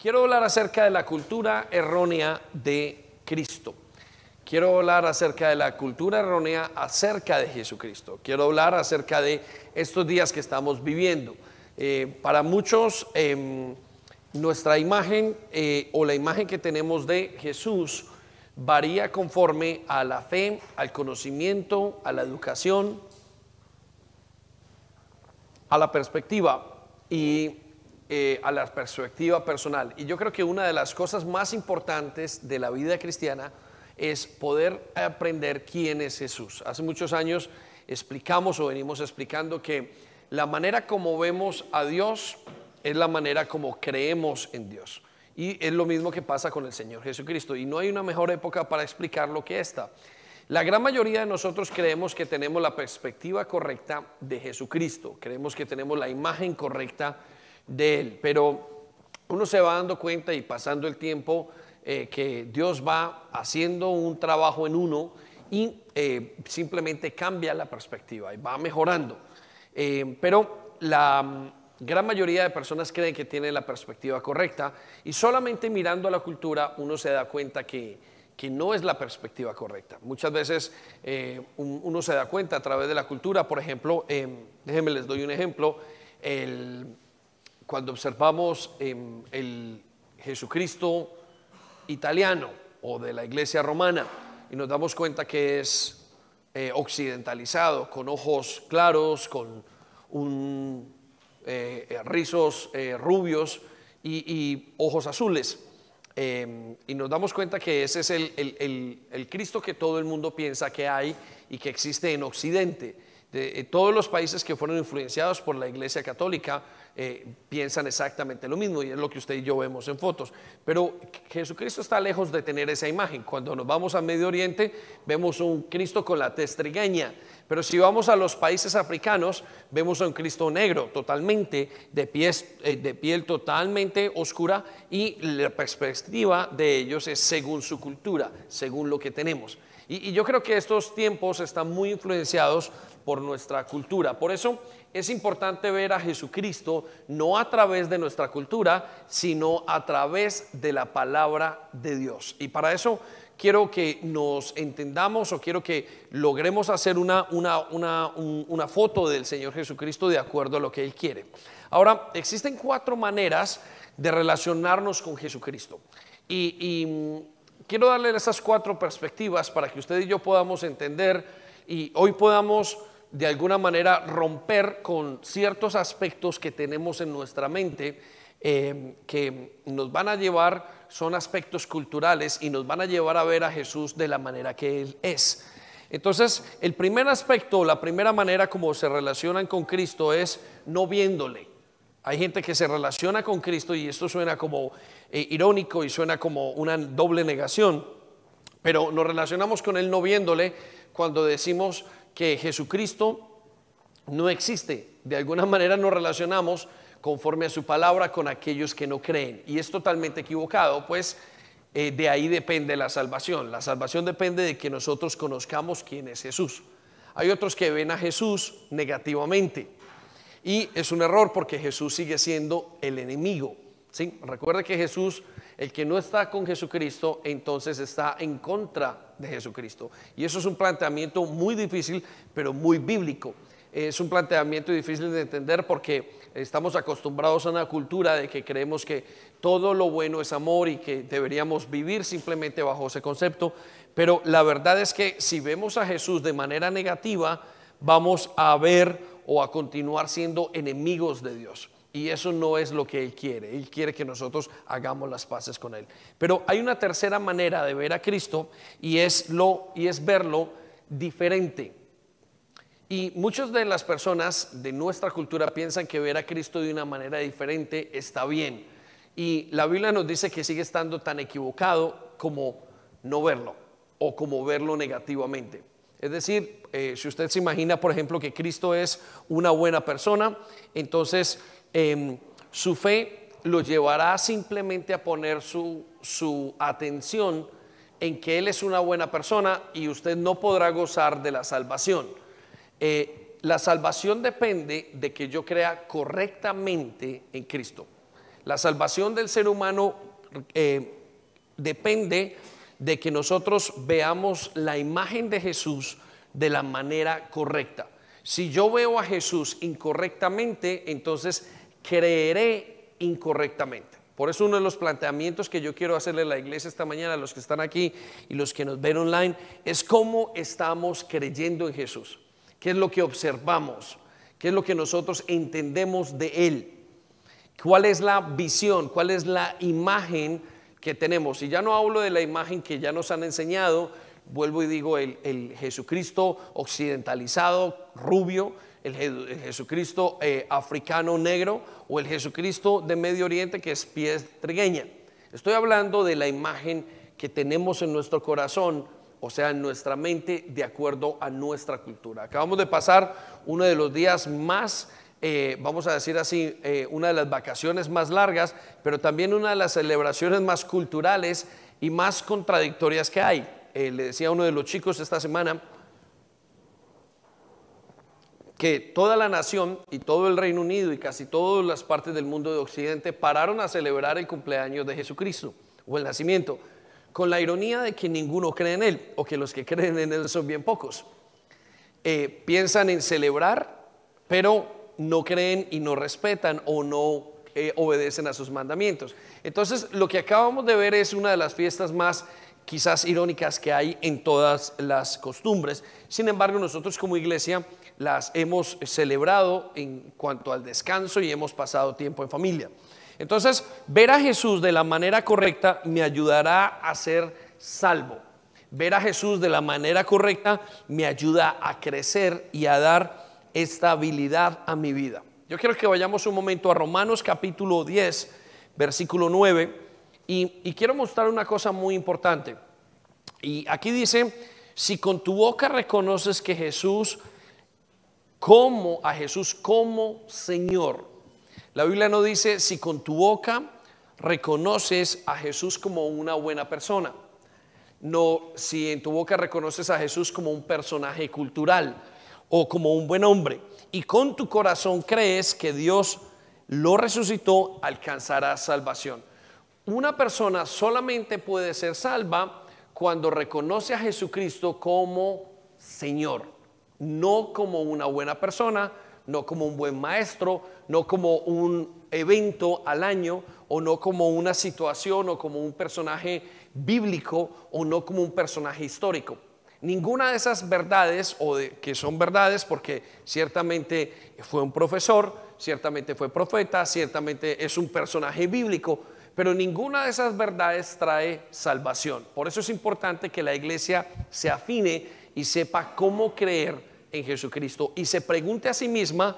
Quiero hablar acerca de la cultura errónea de Cristo. Quiero hablar acerca de la cultura errónea acerca de Jesucristo. Quiero hablar acerca de estos días que estamos viviendo. Eh, para muchos, em, nuestra imagen eh, o la imagen que tenemos de Jesús varía conforme a la fe, al conocimiento, a la educación, a la perspectiva y eh, a la perspectiva personal. Y yo creo que una de las cosas más importantes de la vida cristiana es poder aprender quién es Jesús. Hace muchos años explicamos o venimos explicando que la manera como vemos a Dios es la manera como creemos en Dios. Y es lo mismo que pasa con el Señor Jesucristo. Y no hay una mejor época para explicarlo que esta. La gran mayoría de nosotros creemos que tenemos la perspectiva correcta de Jesucristo, creemos que tenemos la imagen correcta de Él, pero uno se va dando cuenta y pasando el tiempo eh, que Dios va haciendo un trabajo en uno y eh, simplemente cambia la perspectiva y va mejorando. Eh, pero la mm, gran mayoría de personas creen que tienen la perspectiva correcta y solamente mirando a la cultura uno se da cuenta que que no es la perspectiva correcta. Muchas veces uno se da cuenta a través de la cultura, por ejemplo, déjenme les doy un ejemplo, el, cuando observamos el Jesucristo italiano o de la iglesia romana y nos damos cuenta que es eh, occidentalizado, con ojos claros, con eh, eh, rizos rubios y, ojos azules. y nos damos cuenta que ese es el, Cristo que todo el mundo piensa que hay y que existe en Occidente. De, todos los países que fueron influenciados por la Iglesia Católica eh, piensan exactamente lo mismo y es lo que usted y yo vemos en fotos. Pero Jesucristo está lejos de tener esa imagen. Cuando nos vamos a Medio Oriente vemos un Cristo con la tez trigueña, pero si vamos a los países africanos vemos a un Cristo negro, totalmente de, pies, eh, de piel totalmente oscura y la perspectiva de ellos es según su cultura, según lo que tenemos. y yo creo que estos tiempos están muy influenciados por nuestra cultura. Por eso es importante ver a Jesucristo no a través de nuestra cultura, sino a través de la palabra de Dios. Y para eso quiero que nos entendamos o quiero que logremos hacer una, una, foto del Señor Jesucristo de acuerdo a lo que Él quiere. Ahora, existen cuatro maneras de relacionarnos con Jesucristo. Y, y mm, quiero darle esas cuatro perspectivas para que usted y yo podamos entender y hoy podamos de alguna manera romper con ciertos aspectos que tenemos en nuestra mente eh, que nos van a llevar, son aspectos culturales y nos van a llevar a ver a Jesús de la manera que Él es. Entonces, el primer aspecto, la primera manera como se relacionan con Cristo es no viéndole. Hay gente que se relaciona con Cristo y esto suena como eh, irónico y suena como una doble negación, pero nos relacionamos con Él no viéndole cuando decimos que Jesucristo no existe. De alguna manera nos relacionamos conforme a su palabra con aquellos que no creen. Y es totalmente equivocado, pues eh, de ahí depende la salvación. La salvación depende de que nosotros conozcamos quién es Jesús. Hay otros que ven a Jesús negativamente. Y es un error porque Jesús sigue siendo el enemigo. ¿sí? Recuerde que Jesús el que no está con Jesucristo, entonces está en contra de Jesucristo. Y eso es un planteamiento muy difícil, pero muy bíblico. Es un planteamiento difícil de entender porque estamos acostumbrados a una cultura de que creemos que todo lo bueno es amor y que deberíamos vivir simplemente bajo ese concepto. Pero la verdad es que si vemos a Jesús de manera negativa, vamos a ver o a continuar siendo enemigos de Dios. Y eso no es lo que Él quiere. Él quiere que nosotros hagamos las paces con Él. Pero hay una tercera manera de ver a Cristo y es, lo, y es verlo diferente. Y muchas de las personas de nuestra cultura piensan que ver a Cristo de una manera diferente está bien. Y la Biblia nos dice que sigue estando tan equivocado como no verlo o como verlo negativamente. Es decir, eh, si usted se imagina, por ejemplo, que Cristo es una buena persona, entonces Em, su fe lo llevará simplemente a poner su, su atención en que Él es una buena persona y usted no podrá gozar de la salvación. Eh, la salvación depende de que yo crea correctamente en Cristo. La salvación del ser humano eh, depende de que nosotros veamos la imagen de Jesús de la manera correcta. Si yo veo a Jesús incorrectamente, entonces creeré incorrectamente. Por eso uno de los planteamientos que yo quiero hacerle a la iglesia esta mañana, a los que están aquí y los que nos ven online, es cómo estamos creyendo en Jesús. ¿Qué es lo que observamos? ¿Qué es lo que nosotros entendemos de Él? ¿Cuál es la visión? ¿Cuál es la imagen que tenemos? Y ya no hablo de la imagen que ya nos han enseñado, vuelvo y digo, el, Jesucristo occidentalizado, rubio, el, Jesucristo eh, africano negro o el Jesucristo de Medio Oriente que es pies trigueña. Estoy hablando de la imagen que tenemos en nuestro corazón, o sea, en nuestra mente, de acuerdo a nuestra cultura. Acabamos de pasar uno de los días más eh, vamos a decir así, eh, una de las vacaciones más largas, pero también una de las celebraciones más culturales y más contradictorias que hay. Eh, le decía a uno de los chicos esta semana que toda la nación y todo el Reino Unido y casi todas las partes del mundo de Occidente pararon a celebrar el cumpleaños de Jesucristo o el nacimiento, con la ironía de que ninguno cree en Él o que los que creen en Él son bien pocos. piensan en celebrar, pero no creen y no respetan o no eh, obedecen a sus mandamientos. Entonces, lo que acabamos de ver es una de las fiestas más quizás irónicas que hay en todas las costumbres. Sin embargo, nosotros como iglesia las hemos celebrado en cuanto al descanso y hemos pasado tiempo en familia. Entonces, ver a Jesús de la manera correcta me ayudará a ser salvo. Ver a Jesús de la manera correcta me ayuda a crecer y a dar estabilidad a mi vida. Yo quiero que vayamos un momento a Romanos capítulo 10, versículo 9, y, quiero mostrar una cosa muy importante. Y aquí dice, si con tu boca reconoces que Jesús, como a Jesús como Señor, la Biblia no dice si con tu boca reconoces a Jesús como una buena persona, no si en tu boca reconoces a Jesús como un personaje cultural, o como un buen hombre y con tu corazón crees que Dios lo resucitó, alcanzarás salvación. Una persona solamente puede ser salva cuando reconoce a Jesucristo como Señor, no como una buena persona, no como un buen maestro, no como un evento al año, o no como una situación, o como un personaje bíblico, o no como un personaje histórico. Ninguna de esas verdades, o de, que son verdades porque ciertamente fue un profesor, ciertamente fue profeta, ciertamente es un personaje bíblico, pero ninguna de esas verdades trae salvación. Por eso es importante que la iglesia se afine y sepa cómo creer en Jesucristo y se pregunte a sí misma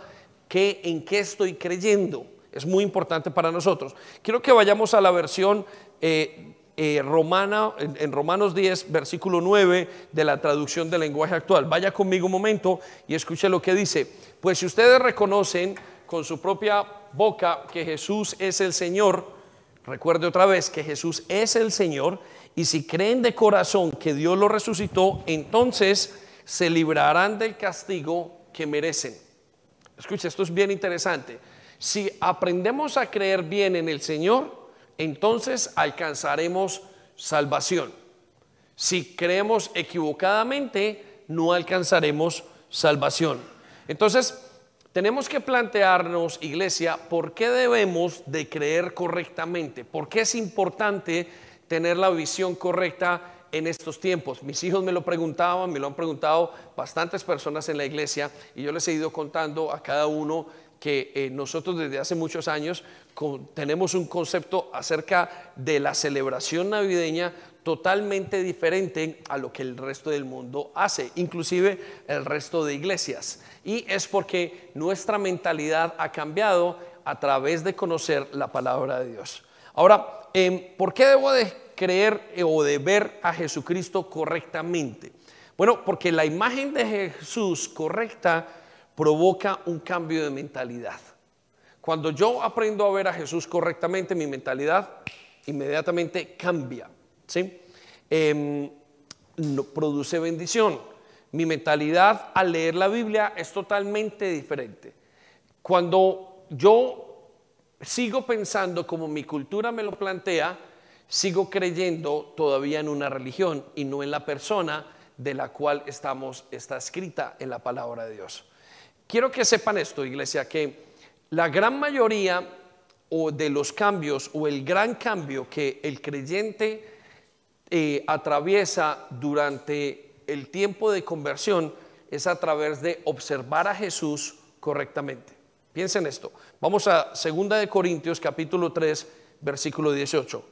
que, en qué estoy creyendo. Es muy importante para nosotros. Quiero que vayamos a la versión eh, eh, Romana, en, Romanos 10, versículo 9 de la traducción del lenguaje actual. Vaya conmigo un momento y escuche lo que dice. Pues si ustedes reconocen con su propia boca que Jesús es el Señor, recuerde otra vez que Jesús es el Señor, y si creen de corazón que Dios lo resucitó, entonces se librarán del castigo que merecen. Escuche, esto es bien interesante. Si aprendemos a creer bien en el Señor, entonces alcanzaremos salvación. Si creemos equivocadamente, no alcanzaremos salvación. Entonces, tenemos que plantearnos, iglesia, ¿por qué debemos de creer correctamente? ¿Por qué es importante tener la visión correcta en estos tiempos? Mis hijos me lo preguntaban, me lo han preguntado bastantes personas en la iglesia y yo les he ido contando a cada uno que eh, nosotros desde hace muchos años tenemos un concepto acerca de la celebración navideña totalmente diferente a lo que el resto del mundo hace, inclusive el resto de iglesias. Y es porque nuestra mentalidad ha cambiado a través de conocer la palabra de Dios. Ahora, em, ¿por qué debo de creer eh, o de ver a Jesucristo correctamente? Bueno, porque la imagen de Jesús correcta provoca un cambio de mentalidad. Cuando yo aprendo a ver a Jesús correctamente, mi mentalidad inmediatamente cambia. ¿sí? Em, produce bendición. Mi mentalidad al leer la Biblia es totalmente diferente. Cuando yo sigo pensando como mi cultura me lo plantea, sigo creyendo todavía en una religión y no en la persona de la cual estamos, está escrita en la palabra de Dios. Quiero que sepan esto, iglesia, que la gran mayoría o de los cambios o el gran cambio que el creyente eh, atraviesa durante el tiempo de conversión es a través de observar a Jesús correctamente. Piensen esto. Vamos a 2 de Corintios capítulo 3, versículo 18.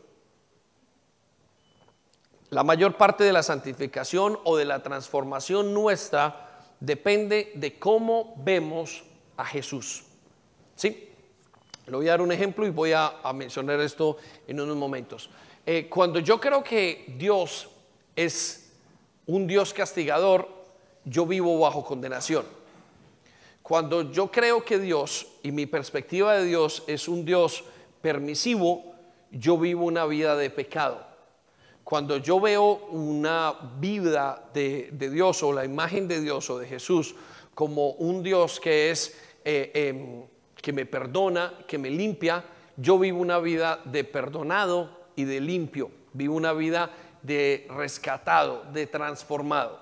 La mayor parte de la santificación o de la transformación nuestra depende de cómo vemos a Jesús. ¿Sí? Le voy a dar un ejemplo y voy a, mencionar esto en unos momentos. Eh, cuando yo creo que Dios es un Dios castigador, yo vivo bajo condenación. Cuando yo creo que Dios y mi perspectiva de Dios es un Dios permisivo, yo vivo una vida de pecado. Cuando yo veo una vida de, Dios o la imagen de Dios o de Jesús como un Dios que es eh, em, que me perdona, que me limpia, yo vivo una vida de perdonado y de limpio. Vivo una vida de rescatado, de transformado.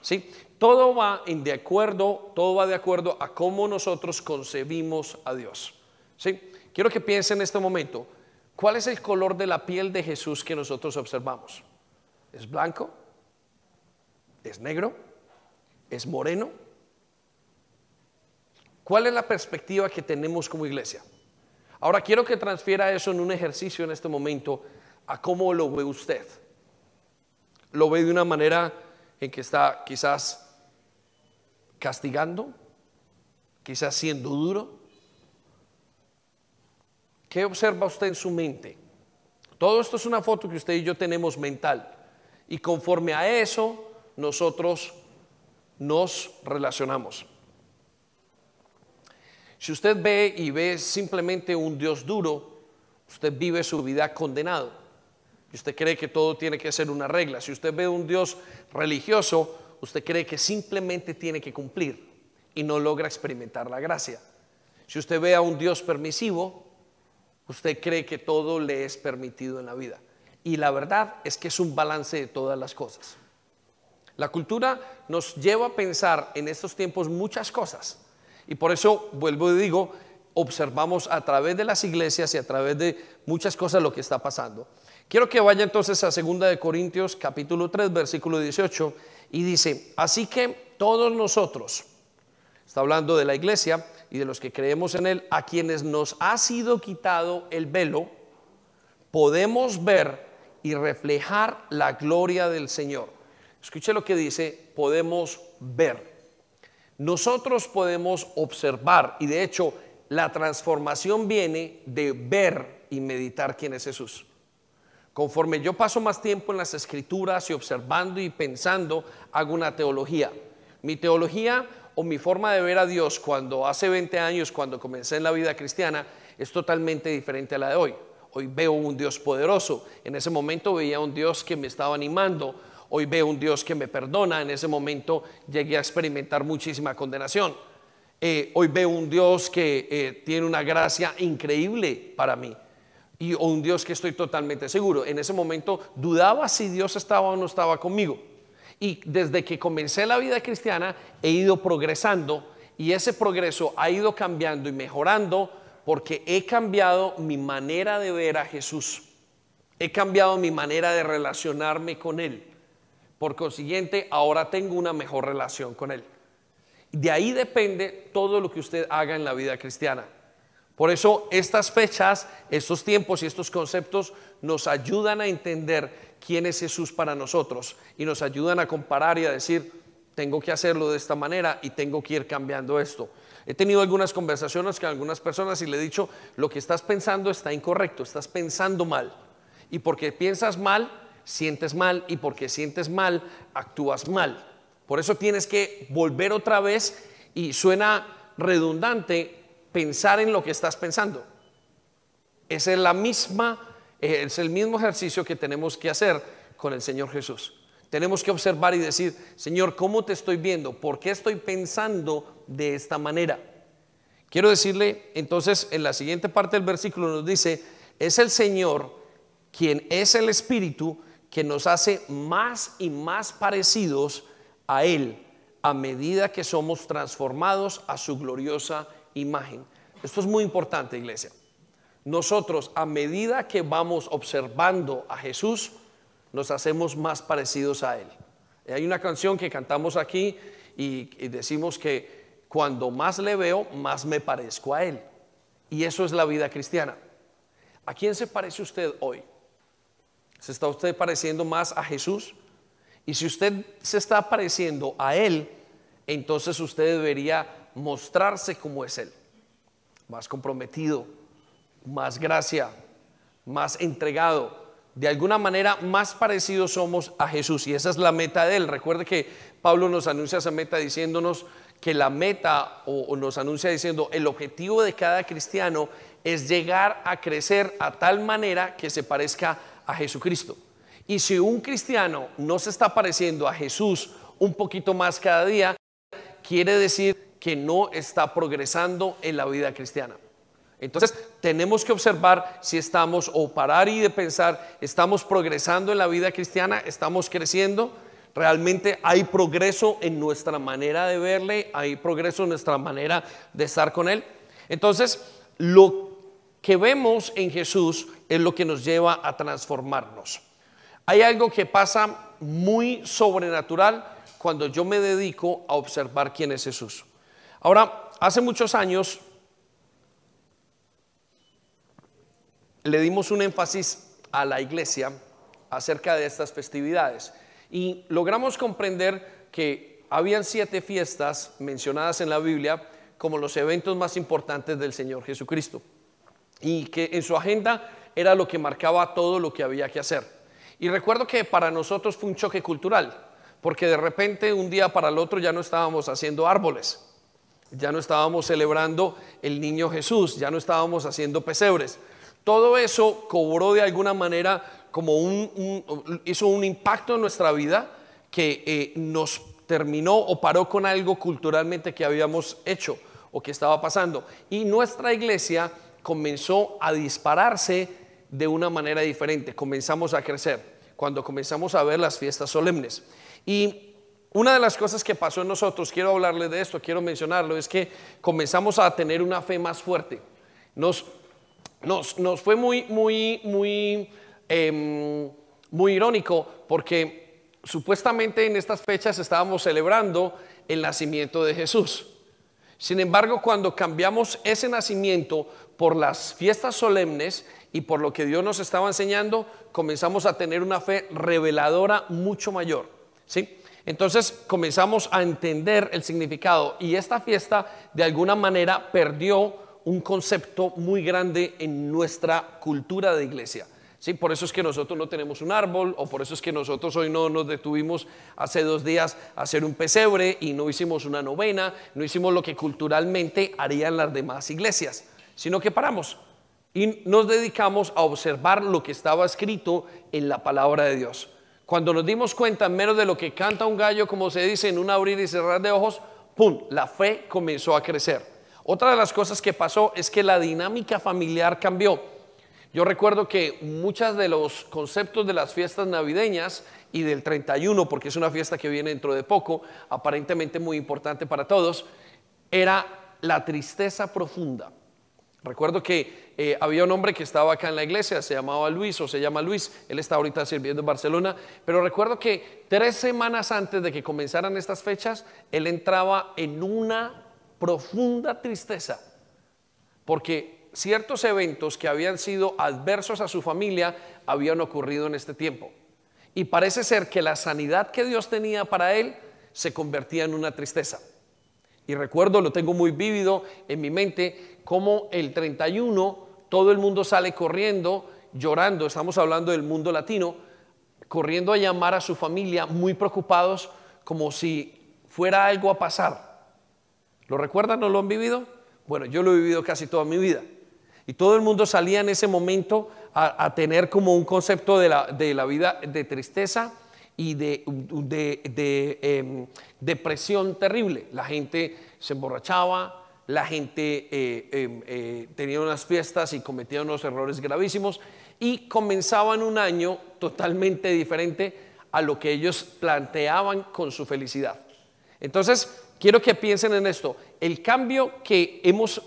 ¿Sí? Todo va en de acuerdo, todo va de acuerdo a cómo nosotros concebimos a Dios. ¿Sí? Quiero que piensen en este momento, ¿cuál es el color de la piel de Jesús que nosotros observamos? ¿Es blanco? ¿Es negro? ¿Es moreno? ¿Cuál es la perspectiva que tenemos como iglesia? Ahora quiero que transfiera eso en un ejercicio en este momento a cómo lo ve usted. ¿Lo ve de una manera en que está quizás castigando, quizás siendo duro. ¿Qué observa usted en su mente? Todo esto es una foto que usted y yo tenemos mental. Y conforme a eso, nosotros nos relacionamos. Si usted ve y ve simplemente un Dios duro, usted vive su vida condenado. Y usted cree que todo tiene que ser una regla. Si usted ve un Dios religioso, usted cree que simplemente tiene que cumplir y no logra experimentar la gracia. Si usted ve a un Dios permisivo, usted cree que todo le es permitido en la vida. Y la verdad es que es un balance de todas las cosas. La cultura nos lleva a pensar en estos tiempos muchas cosas. Y por eso, vuelvo y digo, observamos a través de las iglesias y a través de muchas cosas lo que está pasando. Quiero que vaya entonces a 2 de Corintios capítulo 3 versículo 18 y dice, así que todos nosotros, está hablando de la iglesia y de los que creemos en él, a quienes nos ha sido quitado el velo, podemos ver y reflejar la gloria del Señor. Escuche lo que dice, podemos ver. Nosotros podemos observar y de hecho la transformación viene de ver y meditar quién es Jesús. Conforme yo paso más tiempo en las escrituras y observando y pensando, hago una teología. Mi teología o mi forma de ver a Dios cuando hace 20 años, cuando comencé en la vida cristiana, es totalmente diferente a la de hoy. Hoy veo un Dios poderoso. En ese momento veía un Dios que me estaba animando. Hoy veo un Dios que me perdona. En ese momento llegué a experimentar muchísima condenación. Eh, hoy veo un Dios que eh, tiene una gracia increíble para mí y un Dios que estoy totalmente seguro. En ese momento dudaba si Dios estaba o no estaba conmigo. Y desde que comencé la vida cristiana he ido progresando y ese progreso ha ido cambiando y mejorando porque he cambiado mi manera de ver a Jesús. He cambiado mi manera de relacionarme con Él. Por consiguiente, ahora tengo una mejor relación con Él. De ahí depende todo lo que usted haga en la vida cristiana. Por eso estas fechas, estos tiempos y estos conceptos nos ayudan a entender quién es Jesús para nosotros y nos ayudan a comparar y a decir, tengo que hacerlo de esta manera y tengo que ir cambiando esto. He tenido algunas conversaciones con algunas personas y le he dicho, lo que estás pensando está incorrecto, estás pensando mal. Y porque piensas mal, sientes mal y porque sientes mal, actúas mal. Por eso tienes que volver otra vez y suena redundante pensar en lo que estás pensando. Es la misma, es el mismo ejercicio que tenemos que hacer con el Señor Jesús. Tenemos que observar y decir, Señor, ¿cómo te estoy viendo? ¿Por qué estoy pensando de esta manera? Quiero decirle, entonces, en la siguiente parte del versículo nos dice, es el Señor quien es el Espíritu que nos hace más y más parecidos a Él a medida que somos transformados a su gloriosa imagen. Esto es muy importante, iglesia. Nosotros, a medida que vamos observando a Jesús, nos hacemos más parecidos a Él. Hay una canción que cantamos aquí y, decimos que cuando más le veo, más me parezco a Él. Y eso es la vida cristiana. ¿A quién se parece usted hoy? ¿Se está usted pareciendo más a Jesús? Y si usted se está pareciendo a Él, entonces usted debería mostrarse como es Él. Más comprometido, más gracia, más entregado. De alguna manera más parecidos somos a Jesús y esa es la meta de Él. Recuerde que Pablo nos anuncia esa meta diciéndonos que la meta o, nos anuncia diciendo el objetivo de cada cristiano es llegar a crecer a tal manera que se parezca a Jesucristo. Y si un cristiano no se está pareciendo a Jesús un poquito más cada día, quiere decir que no está progresando en la vida cristiana. Entonces tenemos que observar si estamos o parar y de pensar, estamos progresando en la vida cristiana, estamos creciendo, realmente hay progreso en nuestra manera de verle, hay progreso en nuestra manera de estar con Él. Entonces, lo que vemos en Jesús es lo que nos lleva a transformarnos. Hay algo que pasa muy sobrenatural cuando yo me dedico a observar quién es Jesús. Ahora, hace muchos años le dimos un énfasis a la iglesia acerca de estas festividades y logramos comprender que habían siete fiestas mencionadas en la Biblia como los eventos más importantes del Señor Jesucristo y que en su agenda era lo que marcaba todo lo que había que hacer. Y recuerdo que para nosotros fue un choque cultural, porque de repente un día para el otro ya no estábamos haciendo árboles, ya no estábamos celebrando el niño Jesús, ya no estábamos haciendo pesebres, todo eso cobró de alguna manera como un, hizo un impacto en nuestra vida que eh, nos terminó o paró con algo culturalmente que habíamos hecho o que estaba pasando. Y nuestra iglesia comenzó a dispararse de una manera diferente, comenzamos a crecer cuando comenzamos a ver las fiestas solemnes. Y una de las cosas que pasó en nosotros, quiero hablarle de esto, quiero mencionarlo, es que comenzamos a tener una fe más fuerte. Nos nos, fue muy, muy, muy, em, muy irónico porque supuestamente en estas fechas estábamos celebrando el nacimiento de Jesús. Sin embargo, cuando cambiamos ese nacimiento por las fiestas solemnes y por lo que Dios nos estaba enseñando, comenzamos a tener una fe reveladora mucho mayor. ¿sí? Entonces comenzamos a entender el significado y esta fiesta de alguna manera perdió un concepto muy grande en nuestra cultura de iglesia. Sí, por eso es que nosotros no tenemos un árbol o por eso es que nosotros hoy no nos detuvimos hace dos días a hacer un pesebre y no hicimos una novena, no hicimos lo que culturalmente harían las demás iglesias, sino que paramos y nos dedicamos a observar lo que estaba escrito en la palabra de Dios. Cuando nos dimos cuenta, en menos de lo que canta un gallo, como se dice, en un abrir y cerrar de ojos, ¡pum! La fe comenzó a crecer. Otra de las cosas que pasó es que la dinámica familiar cambió. Yo recuerdo que muchos de los conceptos de las fiestas navideñas y del 31, porque es una fiesta que viene dentro de poco, aparentemente muy importante para todos, era la tristeza profunda. Recuerdo que eh, había un hombre que estaba acá en la iglesia, se llamaba Luis o se llama Luis, él está ahorita sirviendo en Barcelona, pero recuerdo que tres semanas antes de que comenzaran estas fechas, él entraba en una profunda tristeza, porque ciertos eventos que habían sido adversos a su familia habían ocurrido en este tiempo. Y parece ser que la sanidad que Dios tenía para él se convertía en una tristeza. Y recuerdo, lo tengo muy vívido en mi mente, como el 31 todo el mundo sale corriendo, llorando, estamos hablando del mundo latino, corriendo a llamar a su familia muy preocupados como si fuera algo a pasar. ¿Lo recuerdan o lo han vivido? Bueno, yo lo he vivido casi toda mi vida. Y todo el mundo salía en ese momento a, tener como un concepto de la, vida de tristeza y de, de, em, depresión terrible. La gente se emborrachaba, la gente eh, em, eh, tenía unas fiestas y cometía unos errores gravísimos y comenzaban un año totalmente diferente a lo que ellos planteaban con su felicidad. Entonces, quiero que piensen en esto. El cambio que hemos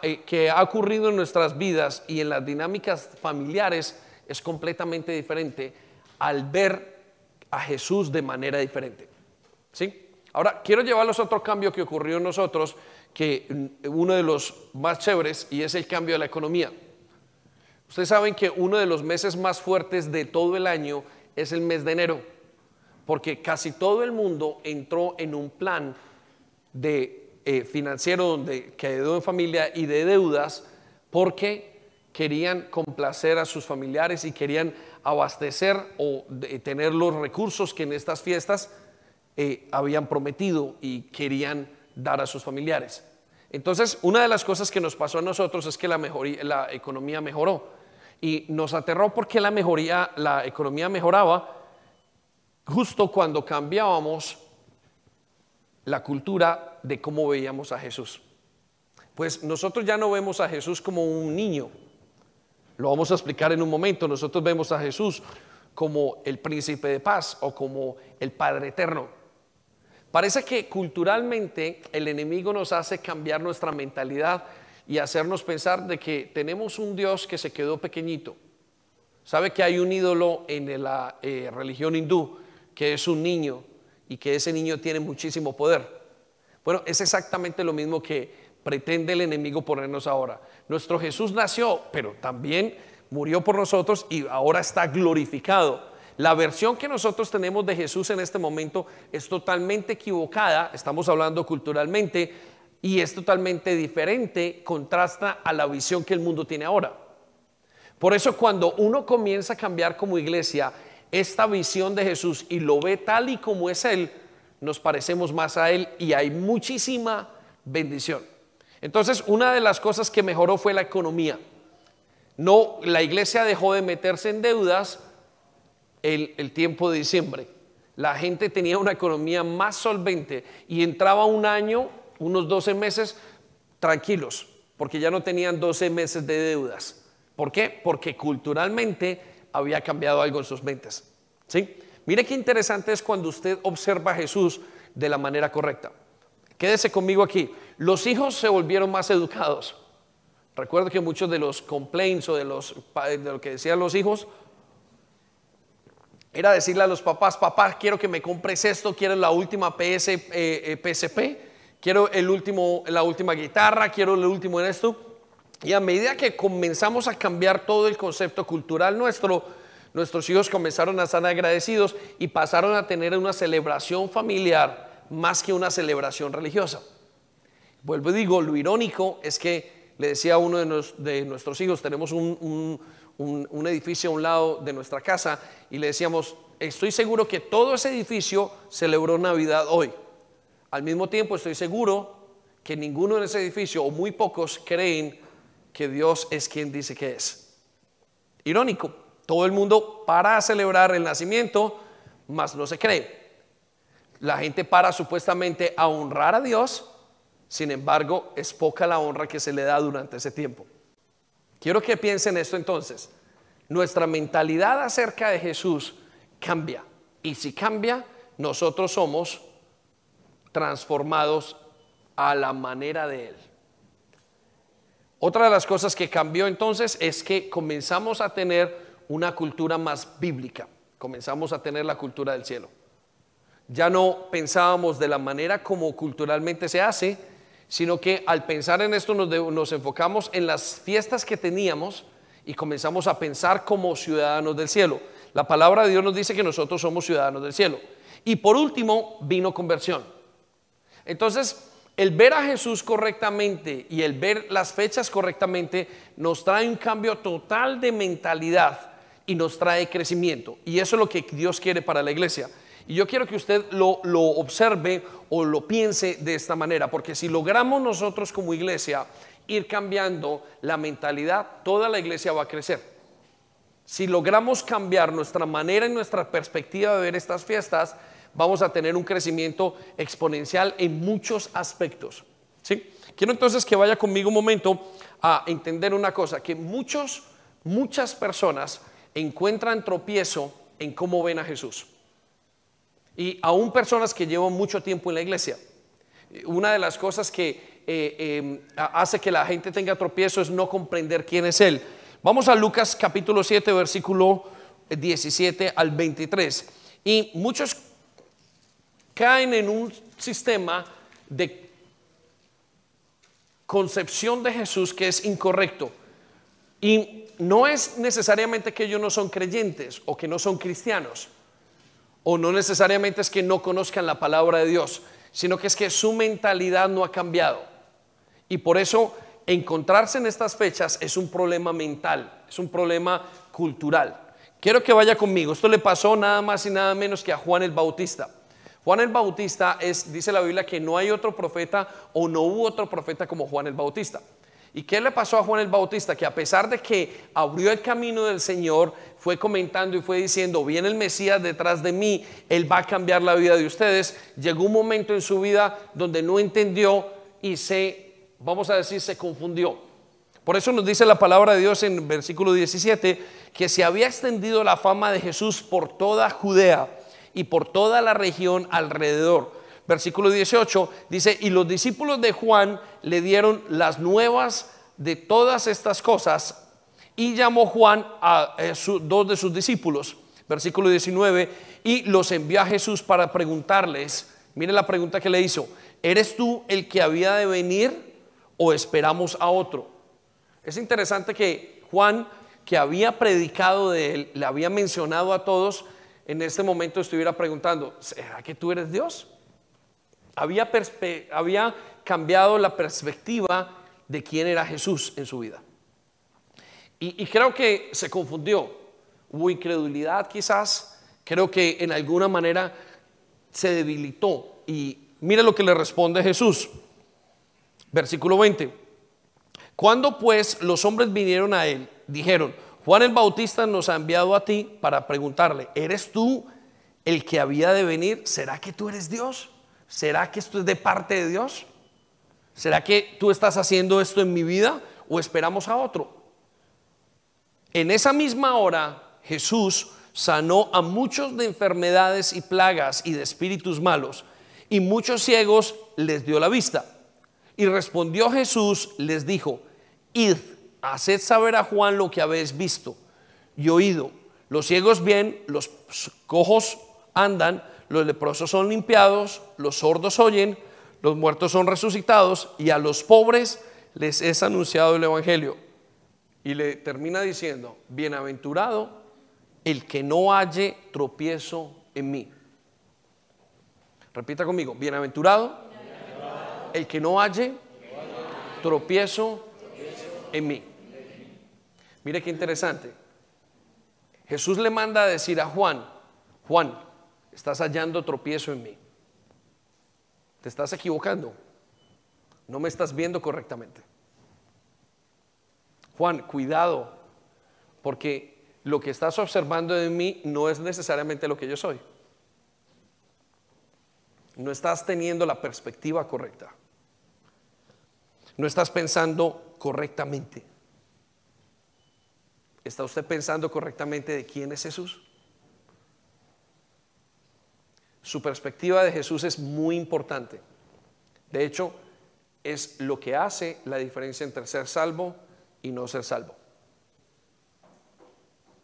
eh, que ha ocurrido en nuestras vidas y en las dinámicas familiares es completamente diferente al ver a Jesús de manera diferente. ¿Sí? Ahora, quiero llevarlos a otro cambio que ocurrió en nosotros, que mm, uno de los más chéveres, y es el cambio de la economía. Ustedes saben que uno de los meses más fuertes de todo el año es el mes de enero, porque casi todo el mundo entró en un plan de eh, financiero donde quedó en familia y de deudas, porque querían complacer a sus familiares y querían abastecer o tener los recursos que en estas fiestas eh, habían prometido y querían dar a sus familiares. Entonces, una de las cosas que nos pasó a nosotros es que la, la economía mejoró y nos aterró porque la mejoría, la economía mejoraba justo cuando cambiábamos la cultura de cómo veíamos a Jesús. Pues nosotros ya no vemos a Jesús como un niño. Lo vamos a explicar en un momento. Nosotros vemos a Jesús como el príncipe de paz o como el Padre eterno. Parece que culturalmente el enemigo nos hace cambiar nuestra mentalidad y hacernos pensar de que tenemos un Dios que se quedó pequeñito. ¿Sabe que hay un ídolo en la eh, religión hindú que es un niño y que ese niño tiene muchísimo poder? Bueno, es exactamente lo mismo que pretende el enemigo ponernos ahora. Nuestro Jesús nació, pero también murió por nosotros y ahora está glorificado. La versión que nosotros tenemos de Jesús en este momento es totalmente equivocada, estamos hablando culturalmente, y es totalmente diferente, contrasta a la visión que el mundo tiene ahora. Por eso cuando uno comienza a cambiar como iglesia esta visión de Jesús y lo ve tal y como es Él, nos parecemos más a Él y hay muchísima bendición. Entonces, una de las cosas que mejoró fue la economía. No, la iglesia dejó de meterse en deudas, el, tiempo de diciembre. La gente tenía una economía más solvente y entraba un año, unos 12 meses, tranquilos, porque ya no tenían 12 meses de deudas. ¿Por qué? Porque culturalmente había cambiado algo en sus mentes. ¿Sí? Mire qué interesante es cuando usted observa a Jesús de la manera correcta. Quédese conmigo aquí. Los hijos se volvieron más educados. Recuerdo que muchos de los complaints o de, los, de lo que decían los hijos era decirle a los papás, papá, quiero que me compres esto, quiero la última PS, eh, PSP, eh, quiero el último, la última guitarra, quiero el último en esto. Y a medida que comenzamos a cambiar todo el concepto cultural nuestro, nuestros hijos comenzaron a estar agradecidos y pasaron a tener una celebración familiar más que una celebración religiosa. Vuelvo y digo, lo irónico es que le decía a uno de, nuestros hijos, tenemos un un, edificio a un lado de nuestra casa y le decíamos, estoy seguro que todo ese edificio celebró Navidad hoy. Al mismo tiempo estoy seguro que ninguno en ese edificio o muy pocos creen que Dios es quien dice que es. Irónico, todo el mundo para celebrar el nacimiento, mas no se cree. La gente para supuestamente a honrar a Dios, sin embargo es poca la honra que se le da durante ese tiempo. Quiero que piensen esto entonces. Nuestra mentalidad acerca de Jesús cambia. Y si cambia, nosotros somos transformados a la manera de Él. Otra de las cosas que cambió entonces es que comenzamos a tener una cultura más bíblica. Comenzamos a tener la cultura del cielo. Ya no pensábamos de la manera como culturalmente se hace, sino que al pensar en esto nos, enfocamos en las fiestas que teníamos y comenzamos a pensar como ciudadanos del cielo. La palabra de Dios nos dice que nosotros somos ciudadanos del cielo. Y por último, vino conversión. Entonces, el ver a Jesús correctamente y el ver las fechas correctamente nos trae un cambio total de mentalidad y nos trae crecimiento. Y eso es lo que Dios quiere para la iglesia. Y yo quiero que usted lo, lo observe o lo piense de esta manera, porque si logramos nosotros como iglesia ir cambiando la mentalidad, toda la iglesia va a crecer. Si logramos cambiar nuestra manera y nuestra perspectiva de ver estas fiestas, vamos a tener un crecimiento exponencial en muchos aspectos. ¿Sí? Quiero entonces que vaya conmigo un momento a entender una cosa, que muchos, muchas personas encuentran tropiezo en cómo ven a Jesús. Y aún personas que llevan mucho tiempo en la iglesia. Una de las cosas que eh, eh, hace que la gente tenga tropiezo es no comprender quién es Él. Vamos a Lucas capítulo 7, versículo 17 al 23. Y muchos caen en un sistema de concepción de Jesús que es incorrecto. Y no es necesariamente que ellos no son creyentes o que no son cristianos, o no necesariamente es que no conozcan la palabra de Dios, sino que es que su mentalidad no ha cambiado. Y por eso encontrarse en estas fechas es un problema mental, es un problema cultural. Quiero que vaya conmigo. Esto le pasó nada más y nada menos que a Juan el Bautista. Juan el Bautista es, dice la Biblia, que no hay otro profeta o no hubo otro profeta como Juan el Bautista. ¿Y qué le pasó a Juan el Bautista? Que a pesar de que abrió el camino del Señor, fue comentando y fue diciendo, viene el Mesías detrás de mí, Él va a cambiar la vida de ustedes. Llegó un momento en su vida donde no entendió y se, vamos a decir, se confundió. Por eso nos dice la palabra de Dios en versículo 17, que se había extendido la fama de Jesús por toda Judea y por toda la región alrededor. Versículo 18 dice, y los discípulos de Juan le dieron las nuevas de todas estas cosas y llamó Juan a eh, dos de sus discípulos. Versículo 19, y los envió a Jesús para preguntarles, mire la pregunta que le hizo, ¿eres tú el que había de venir o esperamos a otro? Es interesante que Juan, que había predicado de él, le había mencionado a todos, en este momento estuviera preguntando, ¿será que tú eres Dios? Había, había cambiado la perspectiva de quién era Jesús en su vida. Y, y creo que se confundió. Hubo incredulidad quizás. Creo que en alguna manera se debilitó. Y mire lo que le responde Jesús. Versículo 20. Cuando pues los hombres vinieron a él, dijeron, Juan el Bautista nos ha enviado a ti para preguntarle, ¿eres tú el que había de venir? ¿Será que tú eres Dios? ¿Será que esto es de parte de Dios? ¿Será que tú estás haciendo esto en mi vida o esperamos a otro? En esa misma hora Jesús sanó a muchos de enfermedades y plagas y de espíritus malos, y muchos ciegos les dio la vista. Y respondió Jesús, les dijo, id haced saber a Juan lo que habéis visto y oído. Los ciegos ven, los cojos andan, los leprosos son limpiados, los sordos oyen, los muertos son resucitados y a los pobres les es anunciado el Evangelio. Y le termina diciendo, bienaventurado el que no halle tropiezo en mí. Repita conmigo, bienaventurado, el que no halle tropiezo en mí. Mire qué interesante. Jesús le manda a decir a Juan, Juan, estás hallando tropiezo en mí. Te estás equivocando. No me estás viendo correctamente. Juan, cuidado, porque lo que estás observando de mí no es necesariamente lo que yo soy. No estás teniendo la perspectiva correcta. No estás pensando correctamente. ¿Está usted pensando correctamente de quién es Jesús? Su perspectiva de Jesús es muy importante. De hecho, es lo que hace la diferencia entre ser salvo y no ser salvo.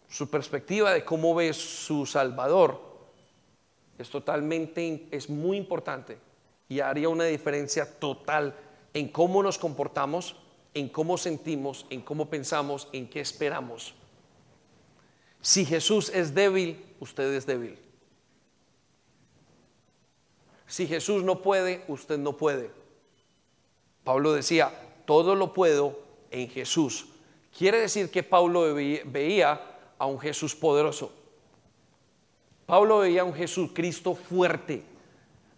Su perspectiva de cómo ve su Salvador es totalmente, es muy importante y haría una diferencia total en cómo nos comportamos en cómo sentimos, en cómo pensamos, en qué esperamos. Si Jesús es débil, usted es débil. Si Jesús no puede, usted no puede. Pablo decía, todo lo puedo en Jesús. Quiere decir que Pablo veía a un Jesús poderoso. Pablo veía a un Jesucristo fuerte.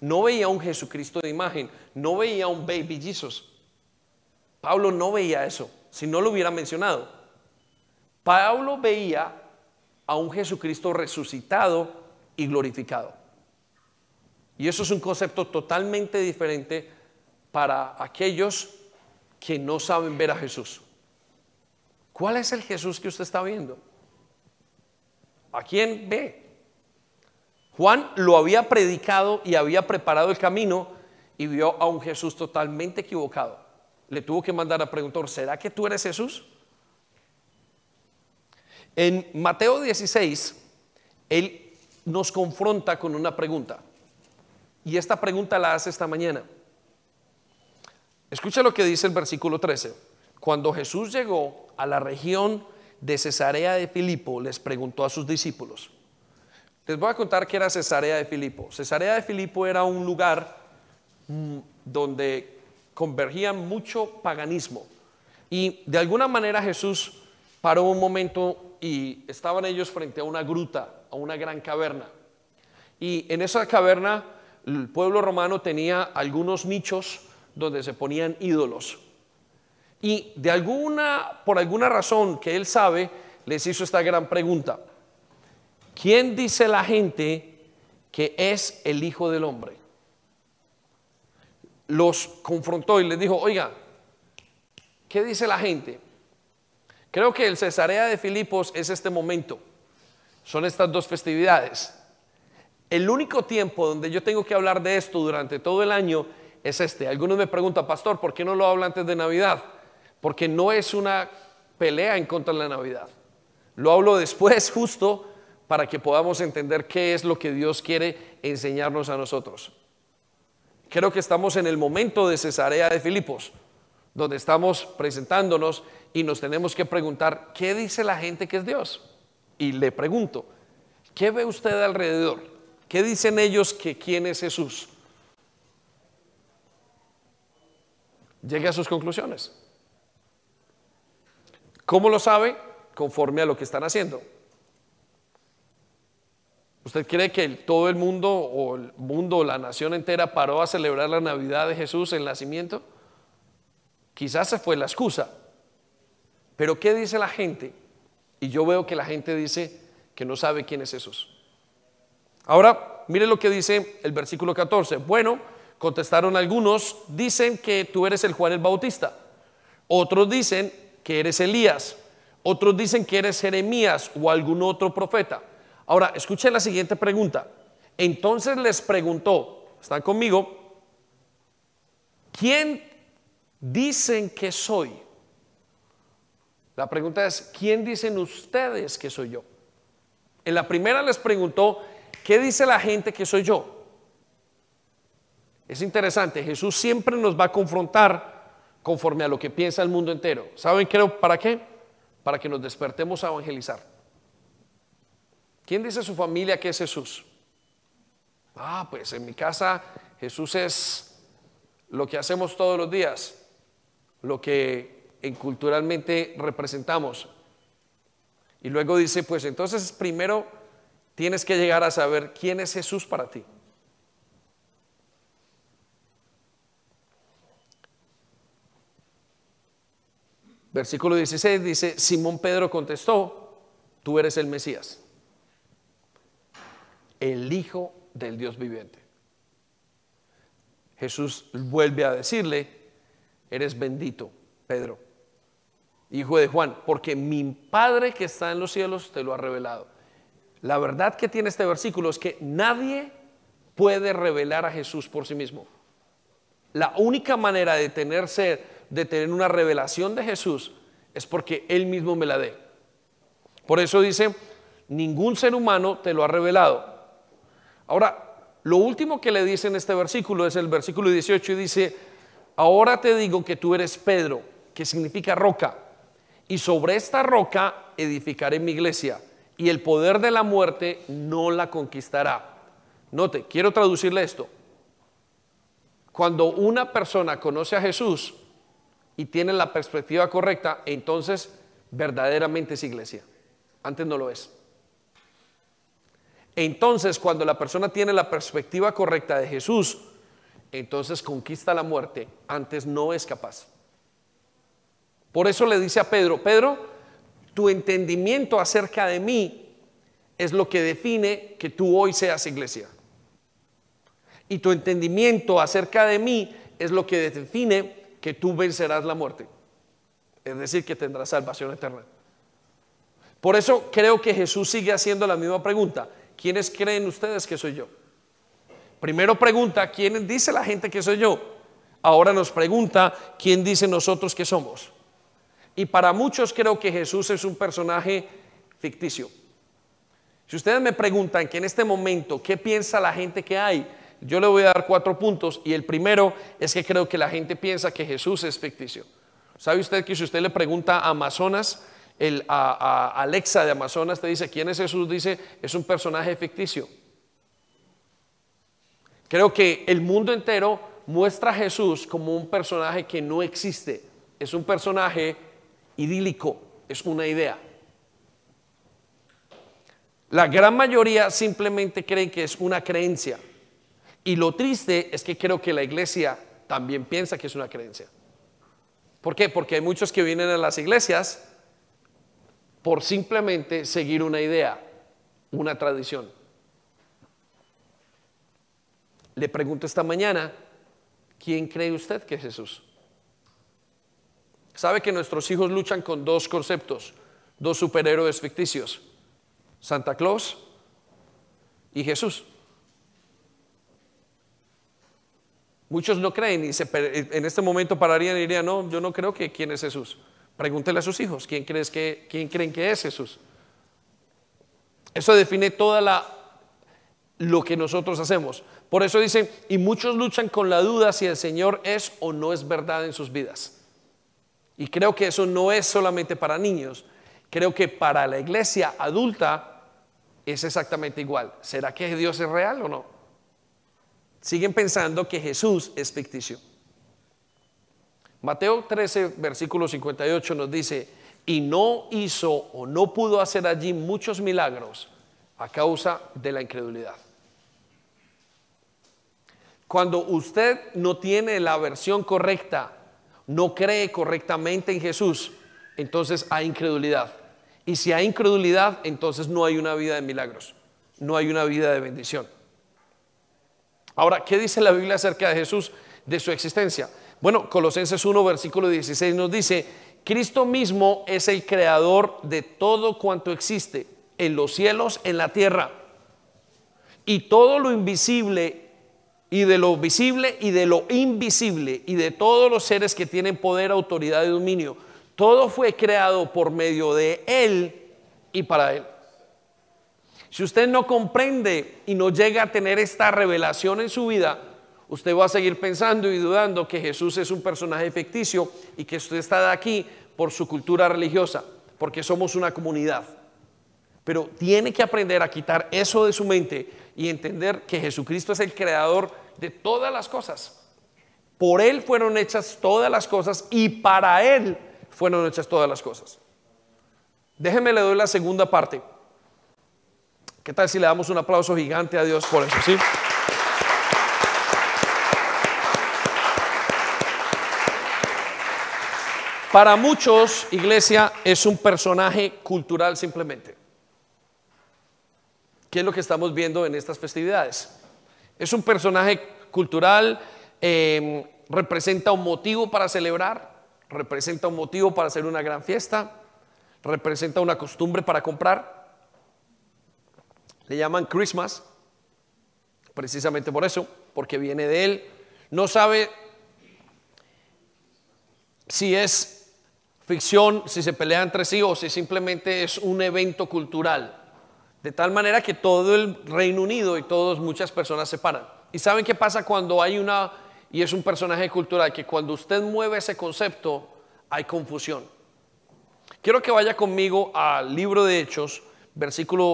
No veía a un Jesucristo de imagen. No veía a un baby Jesus. Pablo no veía eso, si no lo hubiera mencionado. Pablo veía a un Jesucristo resucitado y glorificado. Y eso es un concepto totalmente diferente para aquellos que no saben ver a Jesús. ¿Cuál es el Jesús que usted está viendo? ¿A quién ve? Juan lo había predicado y había preparado el camino y vio a un Jesús totalmente equivocado. Le tuvo que mandar a preguntar, ¿será que tú eres Jesús? En Mateo 16, él nos confronta con una pregunta. Y esta pregunta la hace esta mañana. Escucha lo que dice el versículo 13. Cuando Jesús llegó a la región de Cesarea de Filipo, les preguntó a sus discípulos. Les voy a contar qué era Cesarea de Filipo. Cesarea de Filipo era un lugar mm, donde convergía mucho paganismo. Y de alguna manera Jesús paró un momento y estaban ellos frente a una gruta, a una gran caverna. Y en esa caverna el pueblo romano tenía algunos nichos donde se ponían ídolos. Y de alguna, por alguna razón que él sabe, les hizo esta gran pregunta. ¿Quién dice la gente que es el Hijo del Hombre? Los confrontó y les dijo, oiga, ¿qué dice la gente? Creo que el Cesarea de Filipos es este momento. Son estas dos festividades. El único tiempo donde yo tengo que hablar de esto durante todo el año es este. Algunos me preguntan, pastor, ¿por qué no lo habla antes de Navidad? Porque no es una pelea en contra de la Navidad. Lo hablo después justo para que podamos entender qué es lo que Dios quiere enseñarnos a nosotros. Creo que estamos en el momento de Cesarea de Filipos, donde estamos presentándonos y nos tenemos que preguntar, ¿qué dice la gente que es Dios? Y le pregunto, ¿qué ve usted alrededor? ¿Qué dicen ellos que quién es Jesús? Llegue a sus conclusiones. ¿Cómo lo sabe? Conforme a lo que están haciendo. ¿Usted cree que todo el mundo o el mundo o la nación entera paró a celebrar la Navidad de Jesús, el nacimiento? Quizás se fue la excusa. Pero ¿qué dice la gente? Y yo veo que la gente dice que no sabe quién es Jesús. Ahora, mire lo que dice el versículo 14. Bueno, Contestaron algunos, dicen que tú eres el Juan el Bautista. Otros dicen que eres Elías. Otros dicen que eres Jeremías o algún otro profeta. Ahora, escuchen la siguiente pregunta. Entonces les preguntó, ¿están conmigo? ¿Quién dicen que soy? La pregunta es, ¿quién dicen ustedes que soy yo? En la primera les preguntó, ¿qué dice la gente que soy yo? Es interesante, Jesús siempre nos va a confrontar conforme a lo que piensa el mundo entero. ¿Saben creo para qué? Para que nos despertemos a evangelizar. ¿Quién dice su familia que es Jesús? Ah, pues en mi casa Jesús es lo que hacemos todos los días, lo que en culturalmente representamos. Y luego dice, pues entonces primero tienes que llegar a saber quién es Jesús para ti. Versículo 16 dice, Simón Pedro contestó, tú eres el Mesías, el Hijo del Dios viviente. Jesús vuelve a decirle, eres bendito, Pedro, hijo de Juan, porque mi Padre que está en los cielos te lo ha revelado. La verdad que tiene este versículo es que nadie puede revelar a Jesús por sí mismo. La única manera de tener ser de tener una revelación de Jesús es porque Él mismo me la dé. Por eso dice, ningún ser humano te lo ha revelado. Ahora, lo último que le dice en este versículo es el versículo 18 y dice, ahora te digo que tú eres Pedro, que significa roca, y sobre esta roca edificaré mi iglesia, y el poder de la muerte no la conquistará. Note, quiero traducirle esto. Cuando una persona conoce a Jesús, y tiene la perspectiva correcta, entonces verdaderamente es iglesia. Antes no lo es. Entonces, cuando la persona tiene la perspectiva correcta de Jesús, entonces conquista la muerte. Antes no es capaz. Por eso le dice a Pedro, Pedro, tu entendimiento acerca de mí es lo que define que tú hoy seas iglesia. Y tu entendimiento acerca de mí es lo que define que tú vencerás la muerte. Es decir, que tendrás salvación eterna. Por eso creo que Jesús sigue haciendo la misma pregunta. ¿Quiénes creen ustedes que soy yo? Primero pregunta, ¿quién dice la gente que soy yo? Ahora nos pregunta, ¿quién dice nosotros que somos? Y para muchos creo que Jesús es un personaje ficticio. Si ustedes me preguntan que en este momento, ¿qué piensa la gente que hay? Yo le voy a dar cuatro puntos y el primero es que creo que la gente piensa que Jesús es ficticio. ¿Sabe usted que si usted le pregunta a Amazonas, el, a, Alexa de Amazonas te dice, ¿quién es Jesús? Dice, es un personaje ficticio. Creo que el mundo entero muestra a Jesús como un personaje que no existe. Es un personaje idílico, es una idea. La gran mayoría simplemente creen que es una creencia. Y lo triste es que creo que la iglesia también piensa que es una creencia. ¿Por qué? Porque hay muchos que vienen a las iglesias por simplemente seguir una idea, una tradición. Le pregunto esta mañana, ¿quién cree usted que es Jesús? Sabe que nuestros hijos luchan con dos conceptos, dos superhéroes ficticios, Santa Claus y Jesús. Muchos no creen y en este momento pararían y dirían, no, yo no creo que quién es Jesús. Pregúntele a sus hijos, ¿quién, crees que, quién creen que es Jesús? Eso define toda la lo que nosotros hacemos. Por eso dicen, y muchos luchan con la duda si el Señor es o no es verdad en sus vidas. Y creo que eso no es solamente para niños, creo que para la iglesia adulta es exactamente igual. ¿Será que Dios es real o no? siguen pensando que Jesús es ficticio. Mateo 13, versículo 58 nos dice, y no hizo o no pudo hacer allí muchos milagros a causa de la incredulidad. Cuando usted no tiene la versión correcta, no cree correctamente en Jesús, entonces hay incredulidad. Y si hay incredulidad, entonces no hay una vida de milagros, no hay una vida de bendición. Ahora, ¿qué dice la Biblia acerca de Jesús, de su existencia? Bueno, Colosenses 1, versículo 16 nos dice, Cristo mismo es el creador de todo cuanto existe, en los cielos, en la tierra. Y todo lo invisible y de lo visible y de lo invisible y de todos los seres que tienen poder, autoridad y dominio, todo fue creado por medio de Él y para Él. Si usted no comprende y no llega a tener esta revelación en su vida, usted va a seguir pensando y dudando que Jesús es un personaje ficticio y que usted está aquí por su cultura religiosa, porque somos una comunidad. Pero tiene que aprender a quitar eso de su mente y entender que Jesucristo es el creador de todas las cosas. Por Él fueron hechas todas las cosas y para Él fueron hechas todas las cosas. Déjeme le doy la segunda parte. ¿Qué tal si le damos un aplauso gigante a Dios por eso? ¿sí? Para muchos, iglesia es un personaje cultural simplemente. ¿Qué es lo que estamos viendo en estas festividades? Es un personaje cultural, em, representa un motivo para celebrar, representa un motivo para hacer una gran fiesta, representa una costumbre para comprar le llaman Christmas, precisamente por eso, porque viene de él. No sabe si es ficción, si se pelea entre sí o si simplemente es un evento cultural. De tal manera que todo el Reino Unido y todas muchas personas se paran. ¿Y saben qué pasa cuando hay una, y es un personaje cultural, que cuando usted mueve ese concepto hay confusión? Quiero que vaya conmigo al libro de Hechos,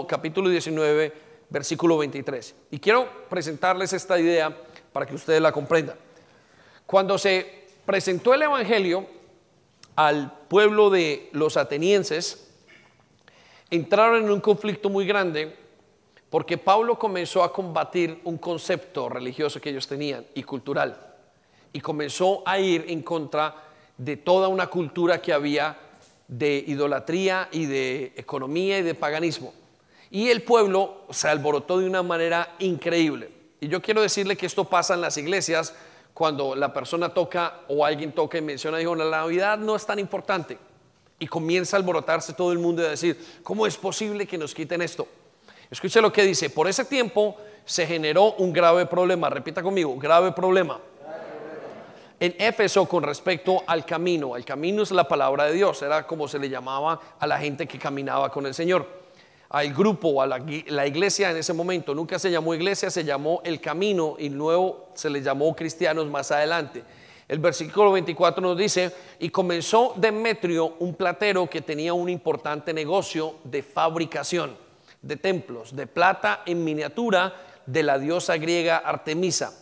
capítulo 19, versículo 23. Y quiero presentarles esta idea para que ustedes la comprendan. Cuando se presentó el Evangelio al pueblo de los atenienses, entraron en un conflicto muy grande porque Pablo comenzó a combatir un concepto religioso que ellos tenían y cultural. Y comenzó a ir en contra de toda una cultura que había de idolatría y de economía y de paganismo. Y el pueblo se alborotó de una manera increíble. Y yo quiero decirle que esto pasa en las iglesias cuando la persona toca o alguien toca y menciona, dijo, la Navidad no es tan importante. Y comienza a alborotarse todo el mundo y a decir, ¿cómo es posible que nos quiten esto? Escuche lo que dice, por ese tiempo se generó un grave problema, repita conmigo, grave problema. En Éfeso con respecto al camino, el camino es la palabra de Dios, era como se le llamaba a la gente que caminaba con el Señor. Al grupo, a la, iglesia en ese momento, nunca se llamó iglesia, se llamó el camino y luego se le llamó cristianos más adelante. El versículo 24 nos dice, y comenzó Demetrio, un platero que tenía un importante negocio de fabricación de templos de plata en miniatura de la diosa griega Artemisa.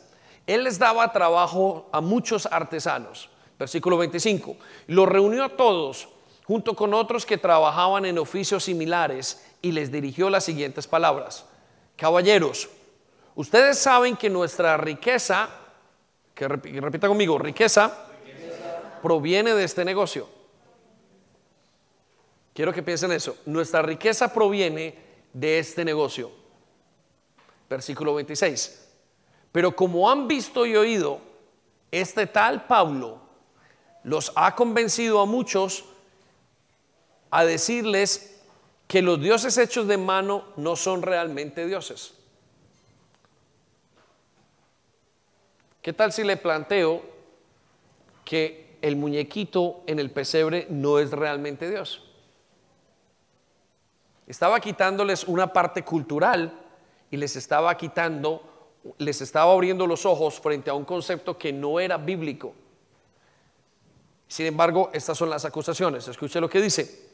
Él les daba trabajo a muchos artesanos. Versículo 25. Los reunió a todos junto con otros que trabajaban en oficios similares y les dirigió las siguientes palabras. Caballeros, ustedes saben que nuestra riqueza que repita conmigo, riqueza, proviene de este negocio. Quiero que piensen eso. Nuestra riqueza proviene de este negocio. Versículo 26. Pero como han visto y oído, este tal Pablo los ha convencido a muchos a decirles que los dioses hechos de mano no son realmente dioses. ¿Qué tal si le planteo que el muñequito en el pesebre no es realmente Dios? Estaba quitándoles una parte cultural y les estaba quitando, les estaba abriendo los ojos frente a un concepto que no era bíblico. Sin embargo, estas son las acusaciones. Escuche lo que dice.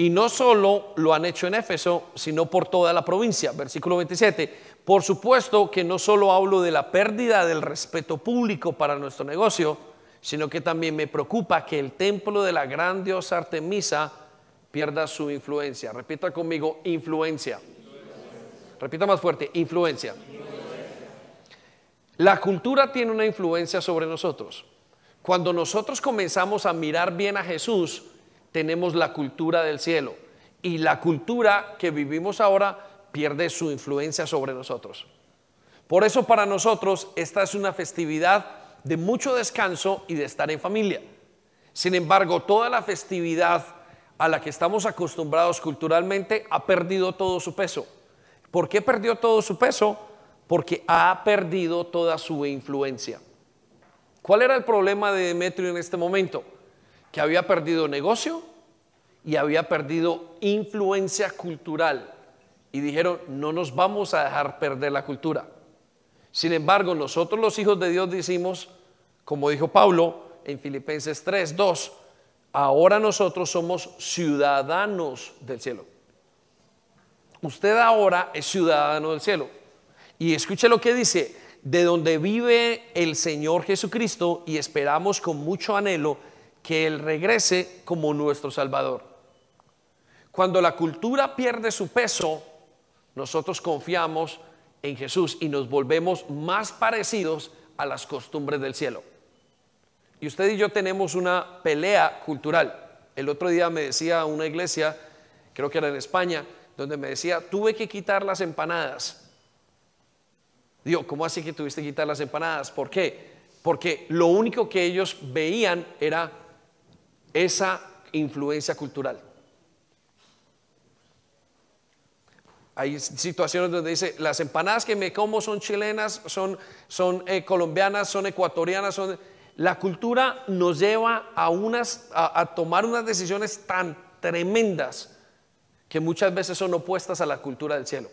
Y no solo lo han hecho en Éfeso, sino por toda la provincia. Versículo 27. Por supuesto que no solo hablo de la pérdida del respeto público para nuestro negocio, sino que también me preocupa que el templo de la gran diosa Artemisa pierda su influencia. Repita conmigo, influencia. Repita más fuerte, influencia. La cultura tiene una influencia sobre nosotros. Cuando nosotros comenzamos a mirar bien a Jesús, tenemos la cultura del cielo y la cultura que vivimos ahora pierde su influencia sobre nosotros. Por eso para nosotros esta es una festividad de mucho descanso y de estar en familia. Sin embargo, toda la festividad a la que estamos acostumbrados culturalmente ha perdido todo su peso. ¿Por qué perdió todo su peso? Porque ha perdido toda su influencia. ¿Cuál era el problema de Demetrio en este momento? Que había perdido negocio y había perdido influencia cultural. Y dijeron, no nos vamos a dejar perder la cultura. Sin embargo, nosotros los hijos de Dios decimos, como dijo Pablo en Filipenses 3, 2, ahora nosotros somos ciudadanos del cielo. Usted ahora es ciudadano del cielo. Y escuche lo que dice, de donde vive el Señor Jesucristo y esperamos con mucho anhelo que Él regrese como nuestro Salvador. Cuando la cultura pierde su peso, nosotros confiamos en Jesús y nos volvemos más parecidos a las costumbres del cielo. Y usted y yo tenemos una pelea cultural. El otro día me decía una iglesia, creo que era en España, donde me decía, tuve que quitar las empanadas. Digo, ¿cómo así que tuviste que quitar las empanadas? ¿Por qué? Porque lo único que ellos veían era esa influencia cultural. Hay situaciones donde dice, las empanadas que me como son chilenas, son, son eh, colombianas, son ecuatorianas, son... La cultura nos lleva a, unas, a tomar unas decisiones tan tremendas que muchas veces son opuestas a la cultura del cielo.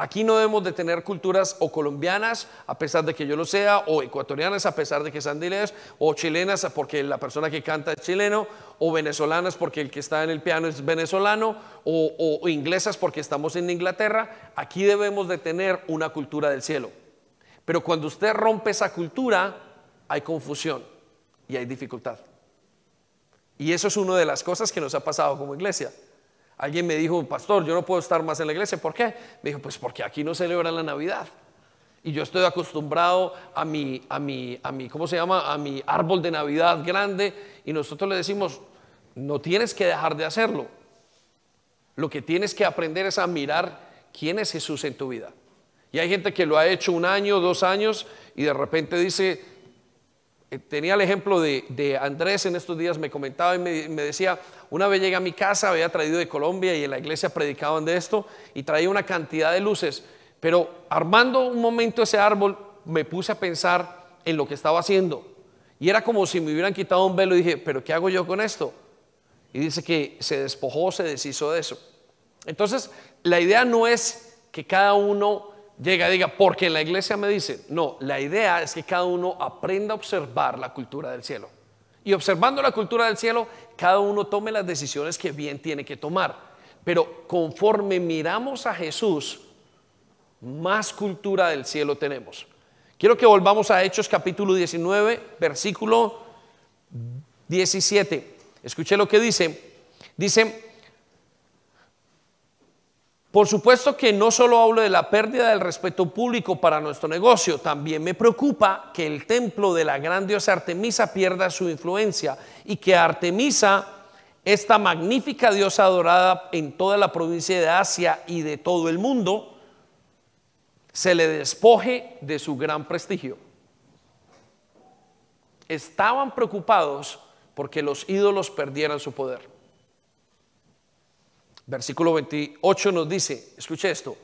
Aquí no debemos de tener culturas o colombianas, a pesar de que yo lo sea, o ecuatorianas, a pesar de que sean diles, o chilenas, porque la persona que canta es chileno, o venezolanas, porque el que está en el piano es venezolano, o, o inglesas, porque estamos en Inglaterra. Aquí debemos de tener una cultura del cielo. Pero cuando usted rompe esa cultura, hay confusión y hay dificultad. Y eso es una de las cosas que nos ha pasado como iglesia. Alguien me dijo, pastor, yo no puedo estar más en la iglesia. ¿Por qué? Me dijo, pues porque aquí no celebran la Navidad. Y yo estoy acostumbrado a mi, a mi, a mi, ¿cómo se llama? A mi árbol de Navidad grande. Y nosotros le decimos, no tienes que dejar de hacerlo. Lo que tienes que aprender es a mirar quién es Jesús en tu vida. Y hay gente que lo ha hecho un año, dos años, y de repente dice, tenía el ejemplo de, Andrés en estos días, me comentaba y me, me, decía, una vez llegué a mi casa, había traído de Colombia y en la iglesia predicaban de esto, y traía una cantidad de luces, pero armando un momento ese árbol, me puse a pensar en lo que estaba haciendo. Y era como si me hubieran quitado un velo y dije, pero ¿qué hago yo con esto? Y dice que se despojó, se deshizo de eso. Entonces, la idea no es que cada uno llegue y diga, porque en la iglesia me dice, no, la idea es que cada uno aprenda a observar la cultura del cielo. Y observando la cultura del cielo, cada uno tome las decisiones que bien tiene que tomar. Pero conforme miramos a Jesús, más cultura del cielo tenemos. Quiero que volvamos a Hechos capítulo 19, versículo 17. Escuche lo que dice. Dice, por supuesto que no solo hablo de la pérdida del respeto público para nuestro negocio, también me preocupa que el templo de la gran diosa Artemisa pierda su influencia y que Artemisa, esta magnífica diosa adorada en toda la provincia de Asia y de todo el mundo, se le despoje de su gran prestigio. Estaban preocupados porque los ídolos perdieran su poder. Versículo 28 nos dice, escuche esto,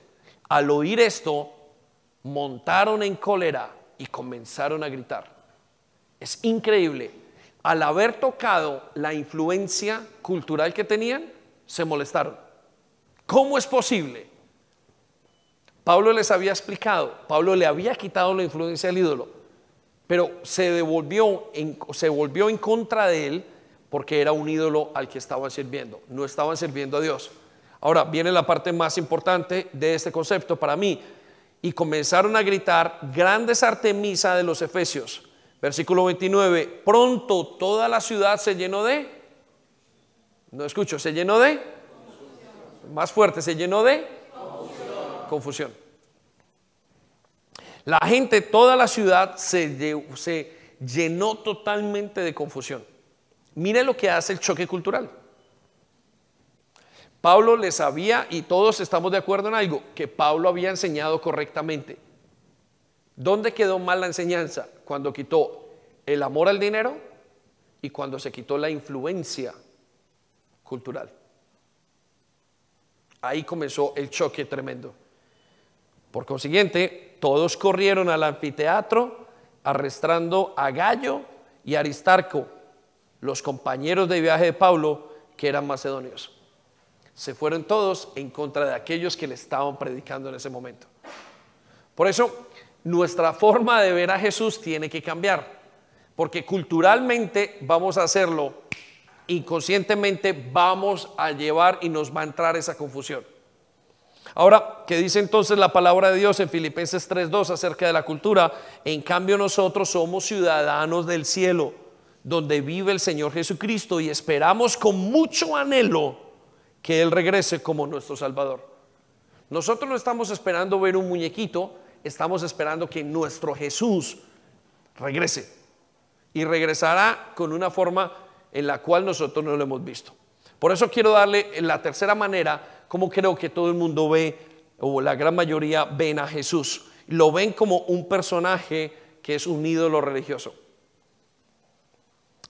al oír esto, montaron en cólera y comenzaron a gritar. Es increíble, al haber tocado la influencia cultural que tenían, se molestaron. ¿Cómo es posible? Pablo les había explicado, Pablo le había quitado la influencia del ídolo, pero se devolvió, en, se volvió en contra de él porque era un ídolo al que estaban sirviendo, no estaban sirviendo a Dios. Ahora viene la parte más importante de este concepto para mí. Y comenzaron a gritar, grandes Artemisa de los Efesios. Versículo 29, pronto toda la ciudad se llenó de, no escucho, se llenó de, más fuerte, se llenó de confusión. La gente, toda la ciudad se, se llenó totalmente de confusión. Mire lo que hace el choque cultural. Pablo les había, y todos estamos de acuerdo en algo, que Pablo había enseñado correctamente. ¿Dónde quedó mal la enseñanza? Cuando quitó el amor al dinero y cuando se quitó la influencia cultural. Ahí comenzó el choque tremendo. Por consiguiente, todos corrieron al anfiteatro arrestando a Gallo y Aristarco, los compañeros de viaje de Pablo, que eran macedonios. Se fueron todos en contra de aquellos que le estaban predicando en ese momento. Por eso, nuestra forma de ver a Jesús tiene que cambiar, porque culturalmente vamos a hacerlo, inconscientemente vamos a llevar y nos va a entrar esa confusión. Ahora, ¿qué dice entonces la palabra de Dios en Filipenses 3.2 acerca de la cultura? En cambio nosotros somos ciudadanos del cielo, donde vive el Señor Jesucristo y esperamos con mucho anhelo que Él regrese como nuestro Salvador. Nosotros no estamos esperando ver un muñequito, estamos esperando que nuestro Jesús regrese. Y regresará con una forma en la cual nosotros no lo hemos visto. Por eso quiero darle la tercera manera como creo que todo el mundo ve, o la gran mayoría ven a Jesús. Lo ven como un personaje que es un ídolo religioso.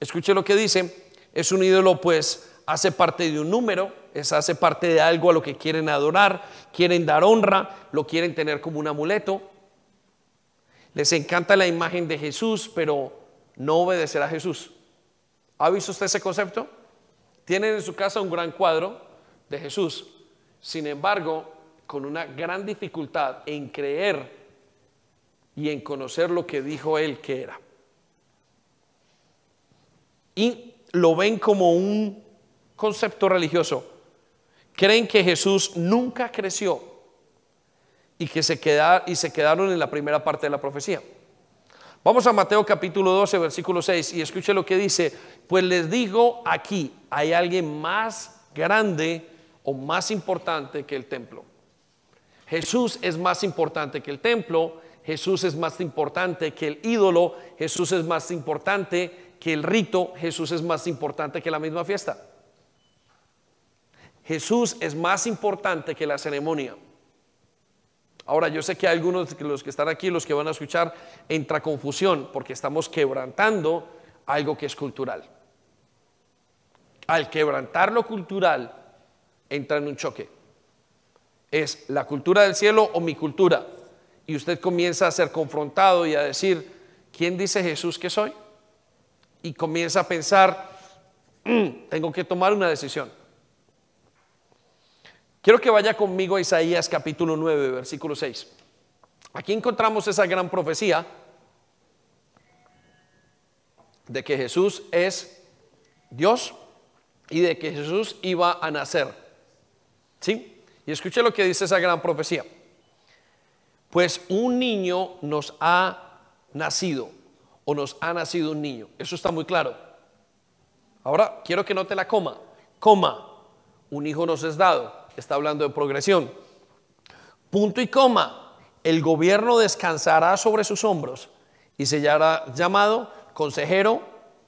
Escuche lo que dice, es un ídolo pues hace parte de un número, es, hace parte de algo a lo que quieren adorar, quieren dar honra, lo quieren tener como un amuleto. Les encanta la imagen de Jesús, pero no obedecer a Jesús. ¿Ha visto usted ese concepto? Tienen en su casa un gran cuadro de Jesús, sin embargo, con una gran dificultad en creer y en conocer lo que dijo él que era. Y lo ven como un concepto religioso. Creen que Jesús nunca creció y que se, y se quedaron en la primera parte de la profecía. Vamos a Mateo capítulo 12, versículo 6 y escuche lo que dice, pues les digo aquí, hay alguien más grande o más importante que el templo. Jesús es más importante que el templo, Jesús es más importante que el ídolo, Jesús es más importante que el rito, Jesús es más importante que la misma fiesta. Jesús es más importante que la ceremonia. Ahora, yo sé que algunos de los que están aquí, los que van a escuchar, entra confusión porque estamos quebrantando algo que es cultural. Al quebrantar lo cultural, entra en un choque. Es la cultura del cielo o mi cultura. Y usted comienza a ser confrontado y a decir, ¿quién dice Jesús que soy? Y comienza a pensar, mm, tengo que tomar una decisión. Quiero que vaya conmigo a Isaías capítulo 9, versículo 6. Aquí encontramos esa gran profecía de que Jesús es Dios y de que Jesús iba a nacer. ¿Sí? Y escuche lo que dice esa gran profecía. Pues un niño nos ha nacido o nos ha nacido un niño. Eso está muy claro. Ahora quiero que note la coma. Coma, un hijo nos es dado está hablando de progresión. Punto y coma, el gobierno descansará sobre sus hombros y se llamará llamado consejero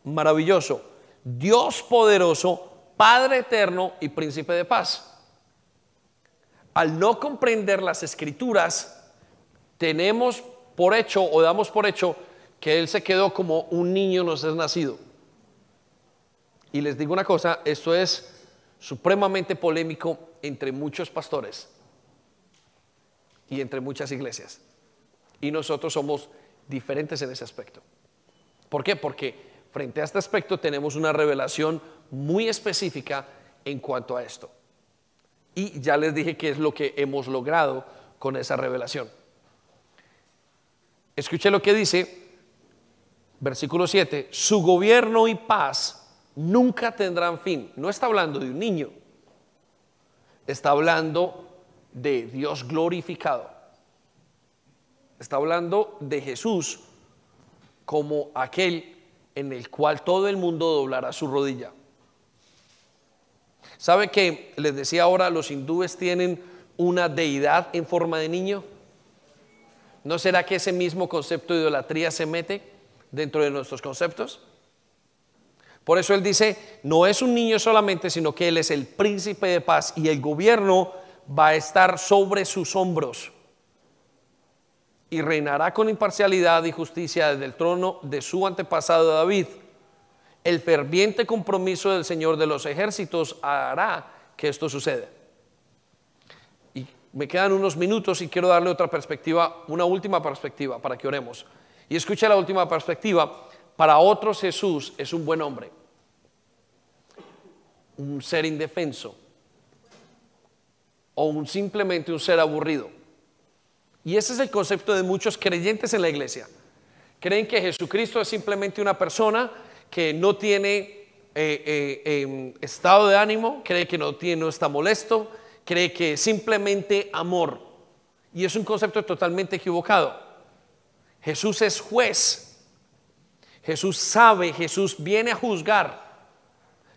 maravilloso, Dios poderoso, Padre eterno y príncipe de paz. Al no comprender las escrituras, tenemos por hecho o damos por hecho que Él se quedó como un niño nos es nacido. Y les digo una cosa, esto es supremamente polémico entre muchos pastores y entre muchas iglesias. Y nosotros somos diferentes en ese aspecto. ¿Por qué? Porque frente a este aspecto tenemos una revelación muy específica en cuanto a esto. Y ya les dije qué es lo que hemos logrado con esa revelación. Escuche lo que dice, versículo 7, su gobierno y paz nunca tendrán fin. No está hablando de un niño, está hablando de Dios glorificado. Está hablando de Jesús como aquel en el cual todo el mundo doblará su rodilla. ¿Sabe que les decía ahora los hindúes tienen una deidad en forma de niño? ¿No será que ese mismo concepto de idolatría se mete dentro de nuestros conceptos? Por eso él dice, no es un niño solamente, sino que él es el príncipe de paz y el gobierno va a estar sobre sus hombros y reinará con imparcialidad y justicia desde el trono de su antepasado David. El ferviente compromiso del Señor de los ejércitos hará que esto suceda. Y me quedan unos minutos y quiero darle otra perspectiva, una última perspectiva para que oremos. Y escuche la última perspectiva para otros Jesús es un buen hombre, un ser indefenso o un, simplemente un ser aburrido. Y ese es el concepto de muchos creyentes en la iglesia. Creen que Jesucristo es simplemente una persona que no tiene eh, eh, em, estado de ánimo, cree que no, tiene, no está molesto, cree que es simplemente amor. Y es un concepto totalmente equivocado. Jesús es juez Jesús sabe, Jesús viene a juzgar.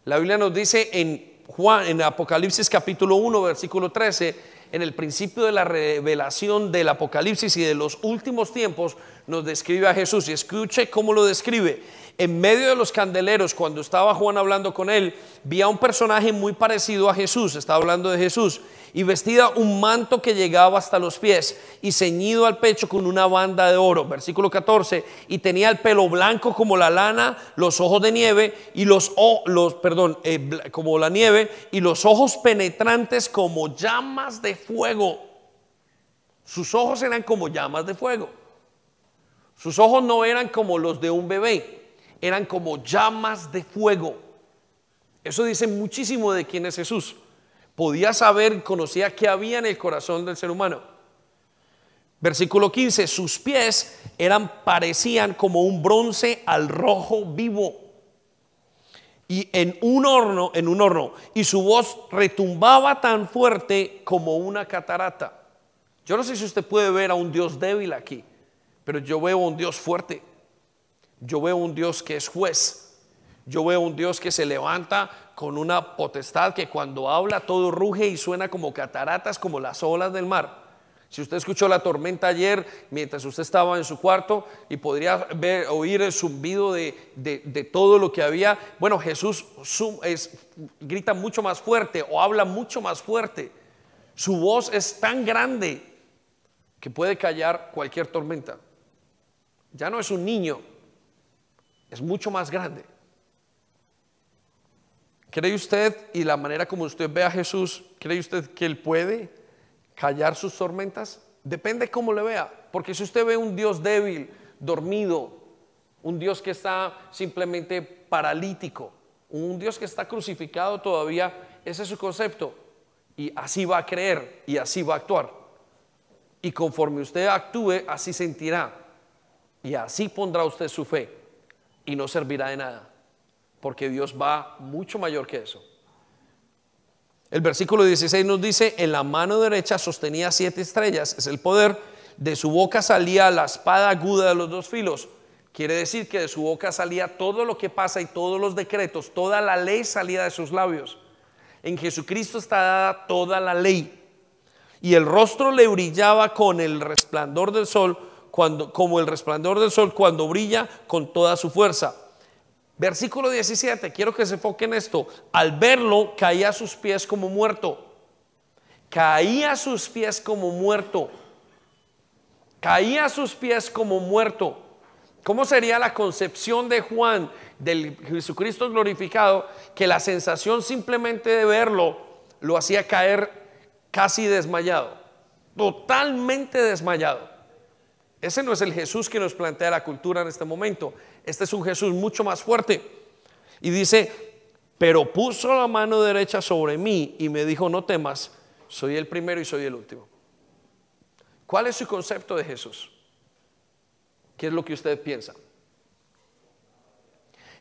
La Biblia nos dice en Juan, en Apocalipsis capítulo 1, versículo 13, en el principio de la revelación del Apocalipsis y de los últimos tiempos, nos describe a Jesús. Y escuche cómo lo describe. En medio de los candeleros, cuando estaba Juan hablando con él, vi a un personaje muy parecido a Jesús, estaba hablando de Jesús, y vestida un manto que llegaba hasta los pies y ceñido al pecho con una banda de oro. Versículo 14. Y tenía el pelo blanco como la lana, los ojos de nieve y los, los perdón, eh, como la nieve y los ojos penetrantes como llamas de fuego. Sus ojos eran como llamas de fuego. Sus ojos no eran como los de un bebé, eran como llamas de fuego. Eso dice muchísimo de quién es Jesús podía saber, conocía qué había en el corazón del ser humano. Versículo 15, sus pies eran parecían como un bronce al rojo vivo. Y en un horno, en un horno, y su voz retumbaba tan fuerte como una catarata. Yo no sé si usted puede ver a un Dios débil aquí, pero yo veo a un Dios fuerte. Yo veo un Dios que es juez. Yo veo un Dios que se levanta con una potestad que cuando habla todo ruge y suena como cataratas, como las olas del mar. Si usted escuchó la tormenta ayer mientras usted estaba en su cuarto y podría ver, oír el zumbido de, todo lo que había, bueno, Jesús es, grita mucho más fuerte o habla mucho más fuerte. Su voz es tan grande que puede callar cualquier tormenta. Ya no es un niño, es mucho más grande. ¿Cree usted y la manera como usted ve a Jesús, cree usted que Él puede callar sus tormentas? Depende cómo le vea, porque si usted ve un Dios débil, dormido, un Dios que está simplemente paralítico, un Dios que está crucificado todavía, ese es su concepto. Y así va a creer y así va a actuar. Y conforme usted actúe, así sentirá. Y así pondrá usted su fe. Y no servirá de nada. Porque Dios va mucho mayor que eso. El versículo 16 nos dice, en la mano derecha sostenía siete estrellas, es el poder, de su boca salía la espada aguda de los dos filos. Quiere decir que de su boca salía todo lo que pasa y todos los decretos, toda la ley salía de sus labios. En Jesucristo está dada toda la ley. Y el rostro le brillaba con el resplandor del sol, como el resplandor del sol cuando brilla con toda su fuerza. Versículo 17, quiero que se enfoque en esto. Al verlo, caía a sus pies como muerto. Caía a sus pies como muerto. Caía a sus pies como muerto. ¿Cómo sería la concepción de Juan del Jesucristo glorificado que la sensación simplemente de verlo lo hacía caer casi desmayado, totalmente desmayado? Ese no es el Jesús que nos plantea la cultura en este momento. Este es un Jesús mucho más fuerte. Y dice, pero puso la mano derecha sobre mí y me dijo, no temas, soy el primero y soy el último. ¿Cuál es su concepto de Jesús? ¿Qué es lo que usted piensa?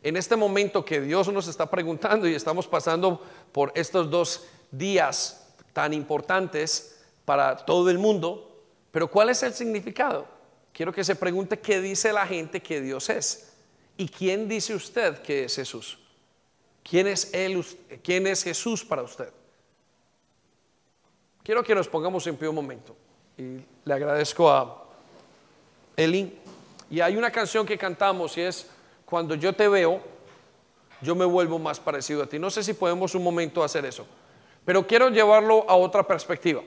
En este momento que Dios nos está preguntando y estamos pasando por estos dos días tan importantes para todo el mundo, pero ¿cuál es el significado? Quiero que se pregunte qué dice la gente que Dios es y quién dice usted que es Jesús. ¿Quién es él? ¿Quién es Jesús para usted? Quiero que nos pongamos en pie un momento y le agradezco a Eli y hay una canción que cantamos y es, cuando yo te veo, yo me vuelvo más parecido a ti. No sé si podemos un momento hacer eso, pero quiero llevarlo a otra perspectiva.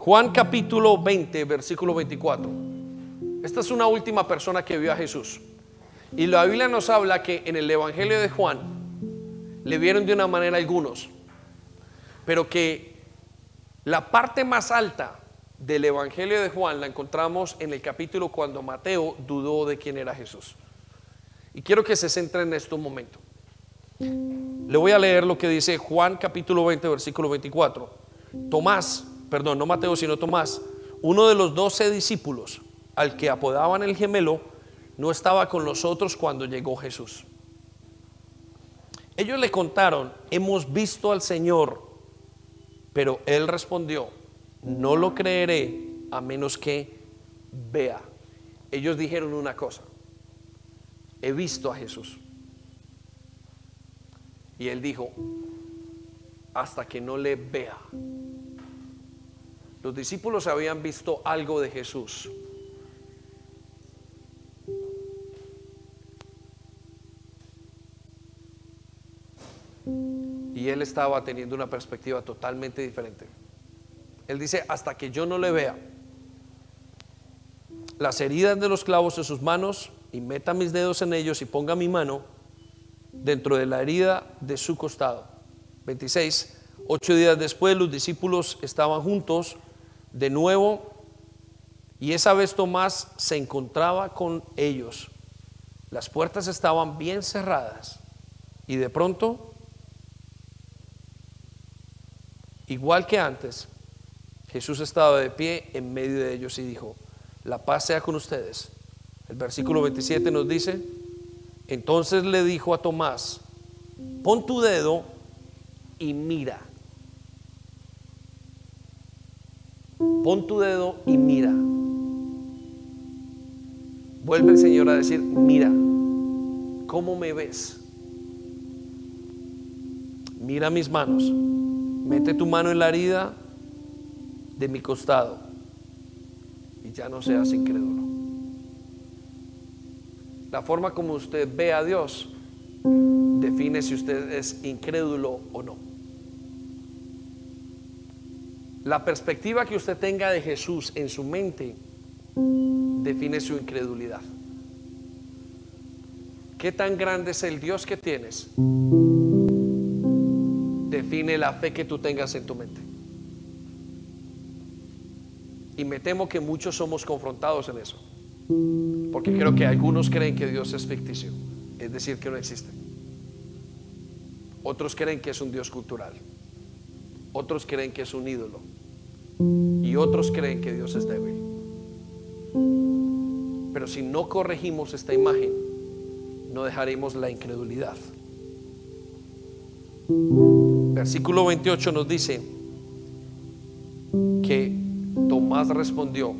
Juan capítulo 20, versículo 24. Esta es una última persona que vio a Jesús. Y la Biblia nos habla que en el Evangelio de Juan le vieron de una manera algunos, pero que la parte más alta del Evangelio de Juan la encontramos en el capítulo cuando Mateo dudó de quién era Jesús. Y quiero que se centre en esto un momento. Le voy a leer lo que dice Juan capítulo 20, versículo 24. Tomás, perdón, no Mateo, sino Tomás, uno de los doce discípulos, al que apodaban el gemelo, no estaba con nosotros cuando llegó Jesús. Ellos le contaron, hemos visto al Señor, pero él respondió, no lo creeré a menos que vea. Ellos dijeron una cosa, he visto a Jesús. Y él dijo, hasta que no le vea. Los discípulos habían visto algo de Jesús. Y él estaba teniendo una perspectiva totalmente diferente. Él dice, hasta que yo no le vea las heridas de los clavos en sus manos y meta mis dedos en ellos y ponga mi mano dentro de la herida de su costado. 26. Ocho días después los discípulos estaban juntos de nuevo y esa vez Tomás se encontraba con ellos. Las puertas estaban bien cerradas y de pronto, igual que antes, Jesús estaba de pie en medio de ellos y dijo, la paz sea con ustedes. El versículo 27 nos dice, entonces le dijo a Tomás, pon tu dedo y mira. Pon tu dedo y mira. Vuelve el Señor a decir, mira, ¿cómo me ves? Mira mis manos. Mete tu mano en la herida de mi costado y ya no seas incrédulo. La forma como usted ve a Dios define si usted es incrédulo o no. La perspectiva que usted tenga de Jesús en su mente define su incredulidad. ¿Qué tan grande es el Dios que tienes? Define la fe que tú tengas en tu mente. Y me temo que muchos somos confrontados en eso. Porque creo que algunos creen que Dios es ficticio, es decir, que no existe. Otros creen que es un Dios cultural. Otros creen que es un ídolo. Y otros creen que Dios es débil. Pero si no corregimos esta imagen, no dejaremos la incredulidad. Versículo 28 nos dice que Tomás respondió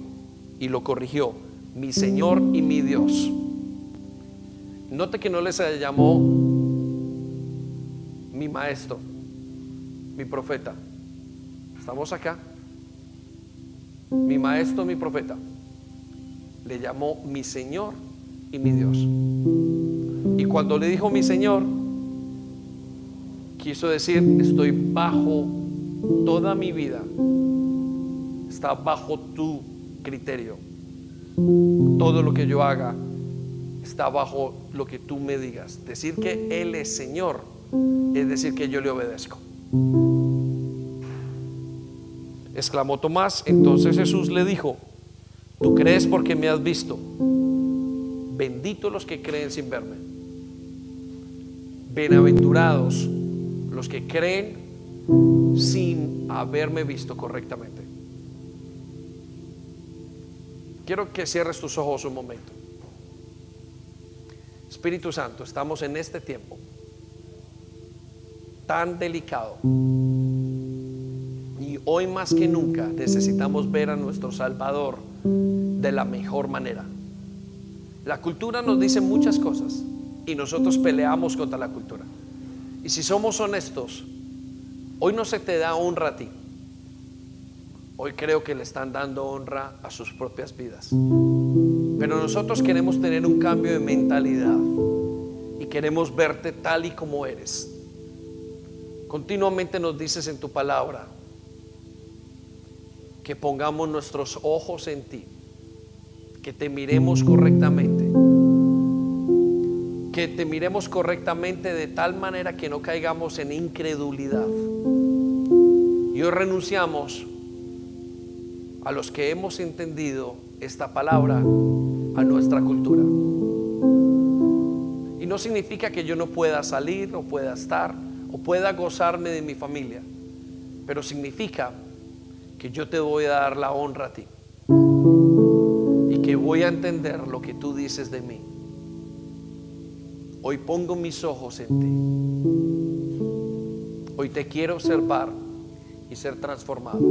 y lo corrigió, mi Señor y mi Dios. Note que no les llamó mi maestro, mi profeta. Estamos acá. Mi maestro, mi profeta. Le llamó mi Señor y mi Dios. Y cuando le dijo mi Señor, quiso decir, estoy bajo toda mi vida. Está bajo tu criterio. Todo lo que yo haga está bajo lo que tú me digas. Decir que Él es Señor es decir que yo le obedezco. Exclamó Tomás, entonces Jesús le dijo, tú crees porque me has visto. Benditos los que creen sin verme. Bienaventurados los que creen sin haberme visto correctamente. Quiero que cierres tus ojos un momento. Espíritu Santo, estamos en este tiempo tan delicado. Y hoy más que nunca necesitamos ver a nuestro Salvador de la mejor manera. La cultura nos dice muchas cosas y nosotros peleamos contra la cultura. Y si somos honestos, hoy no se te da honra a ti. Hoy creo que le están dando honra a sus propias vidas. Pero nosotros queremos tener un cambio de mentalidad y queremos verte tal y como eres. Continuamente nos dices en tu palabra que pongamos nuestros ojos en ti, que te miremos correctamente, que te miremos correctamente de tal manera que no caigamos en incredulidad. Y hoy renunciamos a los que hemos entendido esta palabra a nuestra cultura. Y no significa que yo no pueda salir, no pueda estar o pueda gozarme de mi familia, pero significa que yo te voy a dar la honra a ti y que voy a entender lo que tú dices de mí. Hoy pongo mis ojos en ti. Hoy te quiero observar y ser transformados.